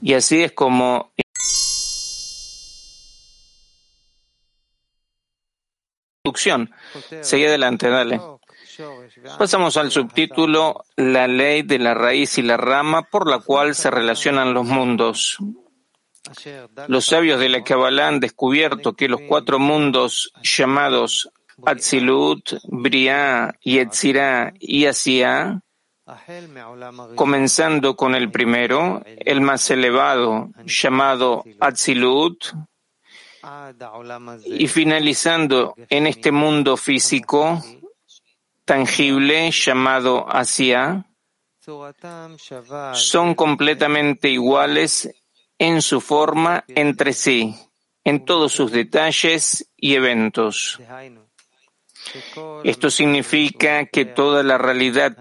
Y así es como Sigue adelante, dale. Pasamos al subtítulo La ley de la raíz y la rama por la cual se relacionan los mundos. Los sabios de la Kabbalah han descubierto que los cuatro mundos llamados Atzilut, Briah, Yetzirah y Asiah, comenzando con el primero, el más elevado, llamado Atzilut, y finalizando en este mundo físico tangible llamado Asia, son completamente iguales en su forma entre sí, en todos sus detalles y eventos. Esto significa que toda la realidad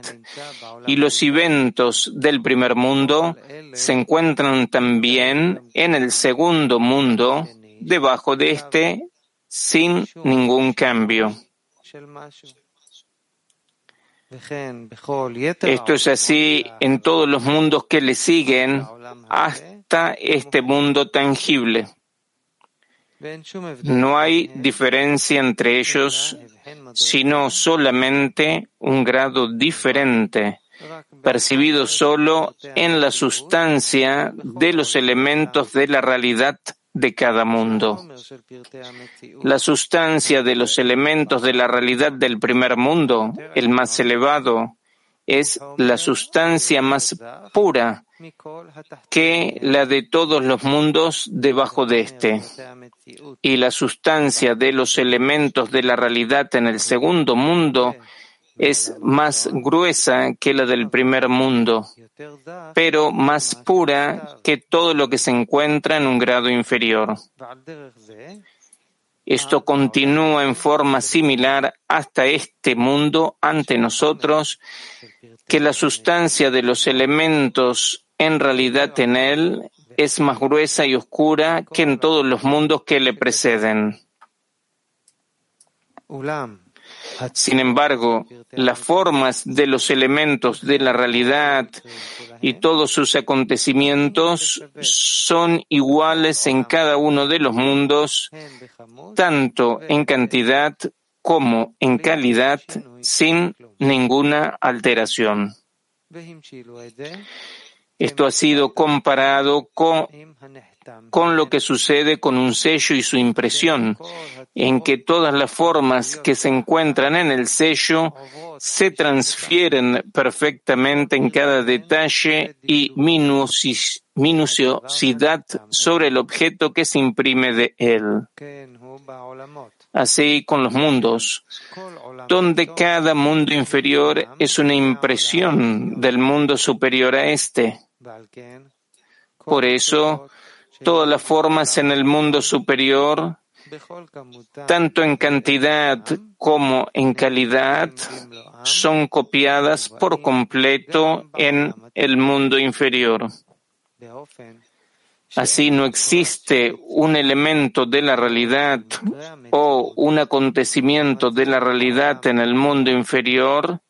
y los eventos del primer mundo se encuentran también en el segundo mundo, debajo de este, sin ningún cambio. Esto es así en todos los mundos que le siguen hasta este mundo tangible. No hay diferencia entre ellos, sino solamente un grado diferente, percibido solo en la sustancia de los elementos de la realidad de cada mundo. La sustancia de los elementos de la realidad del primer mundo, el más elevado, es la sustancia más pura que la de todos los mundos debajo de éste. Y la sustancia de los elementos de la realidad en el segundo mundo es más gruesa que la del primer mundo, pero más pura que todo lo que se encuentra en un grado inferior. Esto continúa en forma similar hasta este mundo ante nosotros, que la sustancia de los elementos en realidad en él es más gruesa y oscura que en todos los mundos que le preceden. Sin embargo, las formas de los elementos de la realidad y todos sus acontecimientos son iguales en cada uno de los mundos, tanto en cantidad como en calidad, sin ninguna alteración. Esto ha sido comparado con, con lo que sucede con un sello y su impresión, en que todas las formas que se encuentran en el sello se transfieren perfectamente en cada detalle y minuciosidad sobre el objeto que se imprime de él. Así con los mundos, donde cada mundo inferior es una impresión del mundo superior a este. Por eso, todas las formas en el mundo superior, tanto en cantidad como en calidad, son copiadas por completo en el mundo inferior. Así no existe un elemento de la realidad o un acontecimiento de la realidad en el mundo inferior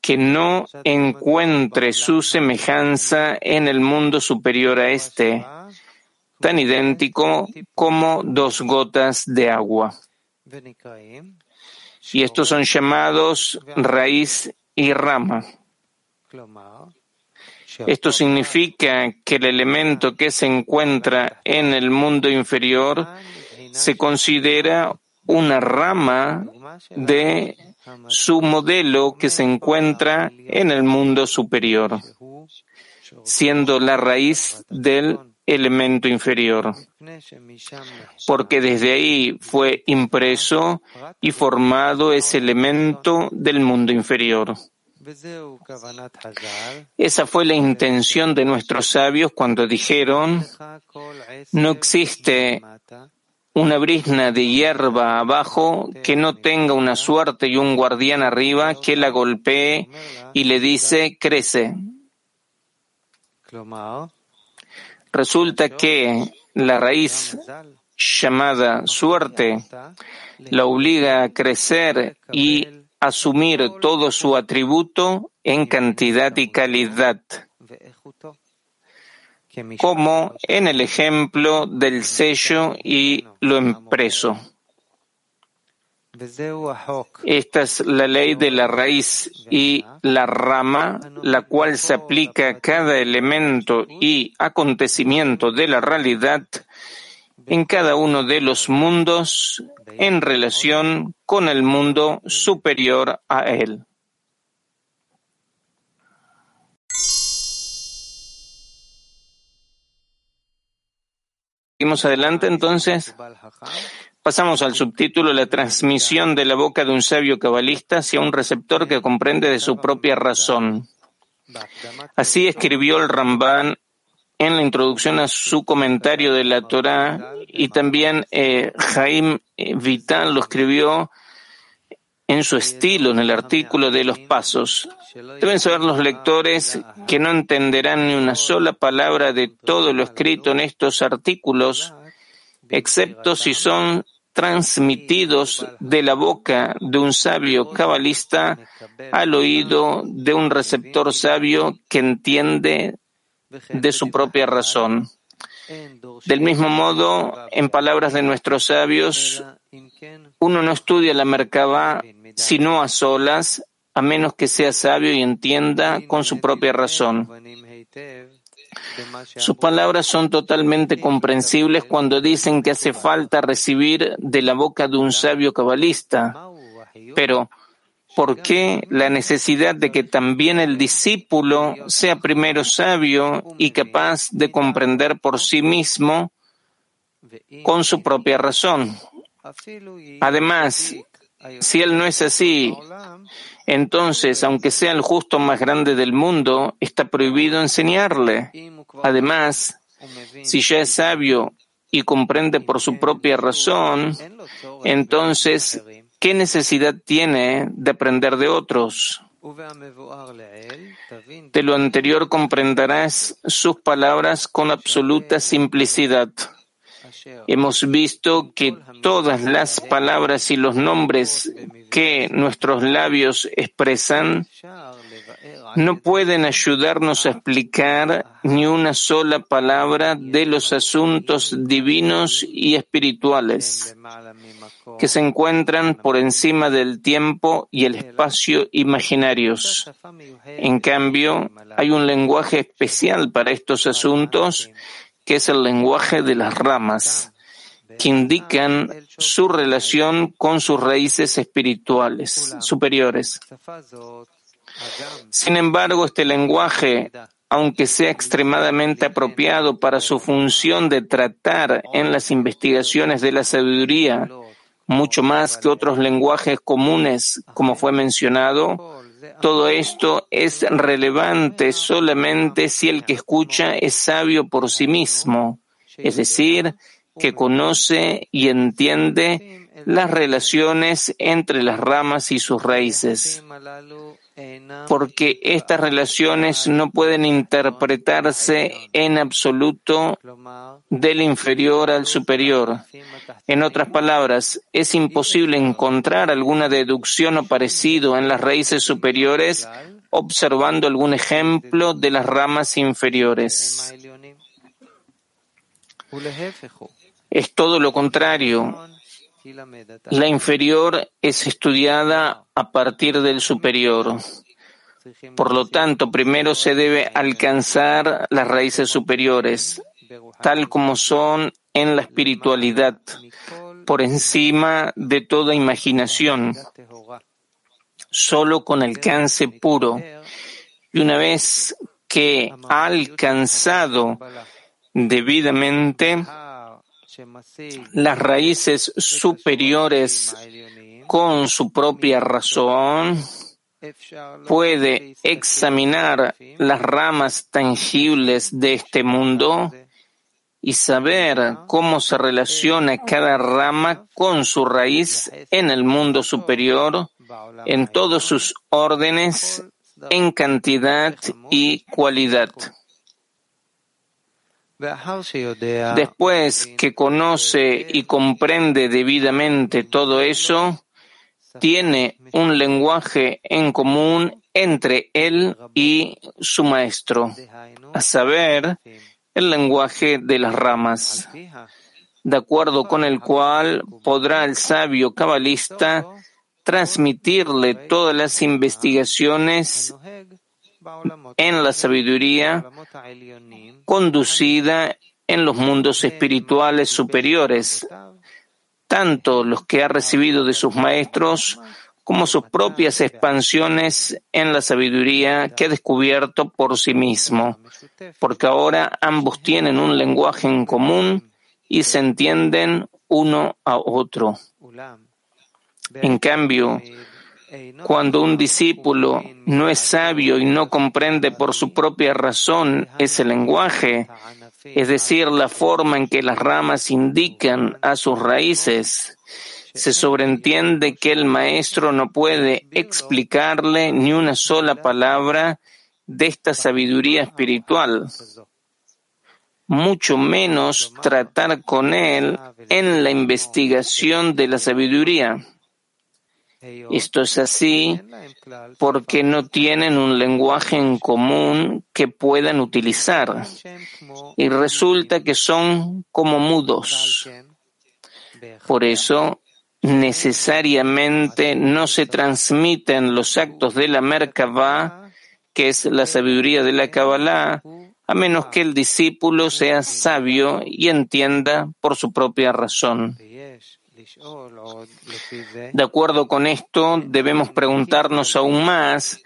que no encuentre su semejanza en el mundo superior a este, tan idéntico como dos gotas de agua. Y estos son llamados raíz y rama. Esto significa que el elemento que se encuentra en el mundo inferior se considera una rama de su modelo que se encuentra en el mundo superior, siendo la raíz del elemento inferior, porque desde ahí fue impreso y formado ese elemento del mundo inferior. Esa fue la intención de nuestros sabios cuando dijeron, no existe una brisna de hierba abajo que no tenga una suerte y un guardián arriba que la golpee y le dice, crece. Resulta que la raíz llamada suerte la obliga a crecer y asumir todo su atributo en cantidad y calidad. Como en el ejemplo del sello y lo impreso. Esta es la ley de la raíz y la rama, la cual se aplica a cada elemento y acontecimiento de la realidad en cada uno de los mundos en relación con el mundo superior a él. Seguimos adelante entonces. Pasamos al subtítulo La transmisión de la boca de un sabio cabalista hacia un receptor que comprende de su propia razón. Así escribió el Ramban en la introducción a su comentario de la Torah y también eh, Jaime Vital lo escribió en su estilo en el artículo de los pasos. Deben saber los lectores que no entenderán ni una sola palabra de todo lo escrito en estos artículos, excepto si son transmitidos de la boca de un sabio cabalista al oído de un receptor sabio que entiende de su propia razón. Del mismo modo, en palabras de nuestros sabios, uno no estudia la Merkabah sino a solas, a menos que sea sabio y entienda con su propia razón. Sus palabras son totalmente comprensibles cuando dicen que hace falta recibir de la boca de un sabio cabalista. Pero, ¿por qué la necesidad de que también el discípulo sea primero sabio y capaz de comprender por sí mismo con su propia razón? Además, si él no es así, entonces, aunque sea el justo más grande del mundo, está prohibido enseñarle. Además, si ya es sabio y comprende por su propia razón, entonces, ¿qué necesidad tiene de aprender de otros? De lo anterior comprenderás sus palabras con absoluta simplicidad. Hemos visto que todas las palabras y los nombres que nuestros labios expresan no pueden ayudarnos a explicar ni una sola palabra de los asuntos divinos y espirituales que se encuentran por encima del tiempo y el espacio imaginarios. En cambio, hay un lenguaje especial para estos asuntos que es el lenguaje de las ramas, que indican su relación con sus raíces espirituales superiores. Sin embargo, este lenguaje, aunque sea extremadamente apropiado para su función de tratar en las investigaciones de la sabiduría, mucho más que otros lenguajes comunes, como fue mencionado, todo esto es relevante solamente si el que escucha es sabio por sí mismo, es decir, que conoce y entiende las relaciones entre las ramas y sus raíces, porque estas relaciones no pueden interpretarse en absoluto del inferior al superior. En otras palabras, es imposible encontrar alguna deducción o parecido en las raíces superiores observando algún ejemplo de las ramas inferiores. Es todo lo contrario. La inferior es estudiada a partir del superior. Por lo tanto, primero se debe alcanzar las raíces superiores, tal como son en la espiritualidad, por encima de toda imaginación, solo con alcance puro. Y una vez que ha alcanzado debidamente las raíces superiores con su propia razón, puede examinar las ramas tangibles de este mundo y saber cómo se relaciona cada rama con su raíz en el mundo superior, en todos sus órdenes, en cantidad y cualidad. Después que conoce y comprende debidamente todo eso, tiene un lenguaje en común entre él y su maestro, a saber, el lenguaje de las ramas, de acuerdo con el cual podrá el sabio cabalista transmitirle todas las investigaciones en la sabiduría conducida en los mundos espirituales superiores, tanto los que ha recibido de sus maestros como sus propias expansiones en la sabiduría que ha descubierto por sí mismo, porque ahora ambos tienen un lenguaje en común y se entienden uno a otro. En cambio, cuando un discípulo no es sabio y no comprende por su propia razón ese lenguaje, es decir, la forma en que las ramas indican a sus raíces, se sobreentiende que el maestro no puede explicarle ni una sola palabra de esta sabiduría espiritual, mucho menos tratar con él en la investigación de la sabiduría. Esto es así porque no tienen un lenguaje en común que puedan utilizar y resulta que son como mudos. Por eso, necesariamente no se transmiten los actos de la Merkabah, que es la sabiduría de la Kabbalah, a menos que el discípulo sea sabio y entienda por su propia razón. De acuerdo con esto, debemos preguntarnos aún más,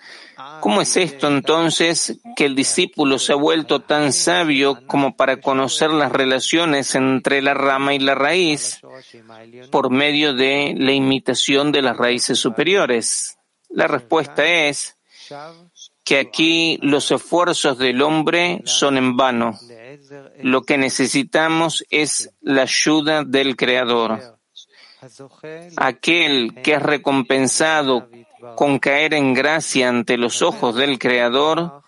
¿cómo es esto entonces que el discípulo se ha vuelto tan sabio como para conocer las relaciones entre la rama y la raíz por medio de la imitación de las raíces superiores? La respuesta es que aquí los esfuerzos del hombre son en vano. Lo que necesitamos es la ayuda del Creador. Aquel que es recompensado con caer en gracia ante los ojos del Creador,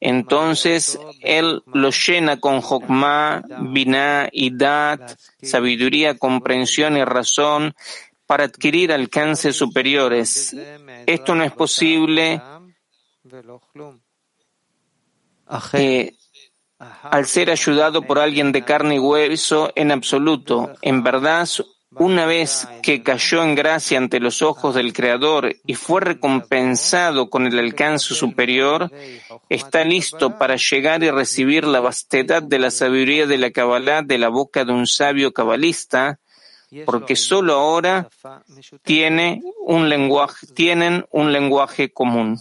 entonces Él lo llena con Jokmah, Binah y Dat, sabiduría, comprensión y razón para adquirir alcances superiores. Esto no es posible eh, al ser ayudado por alguien de carne y hueso en absoluto. En verdad, una vez que cayó en gracia ante los ojos del Creador y fue recompensado con el alcance superior, está listo para llegar y recibir la vastedad de la sabiduría de la Kabbalah de la boca de un sabio cabalista, porque solo ahora tienen un lenguaje común.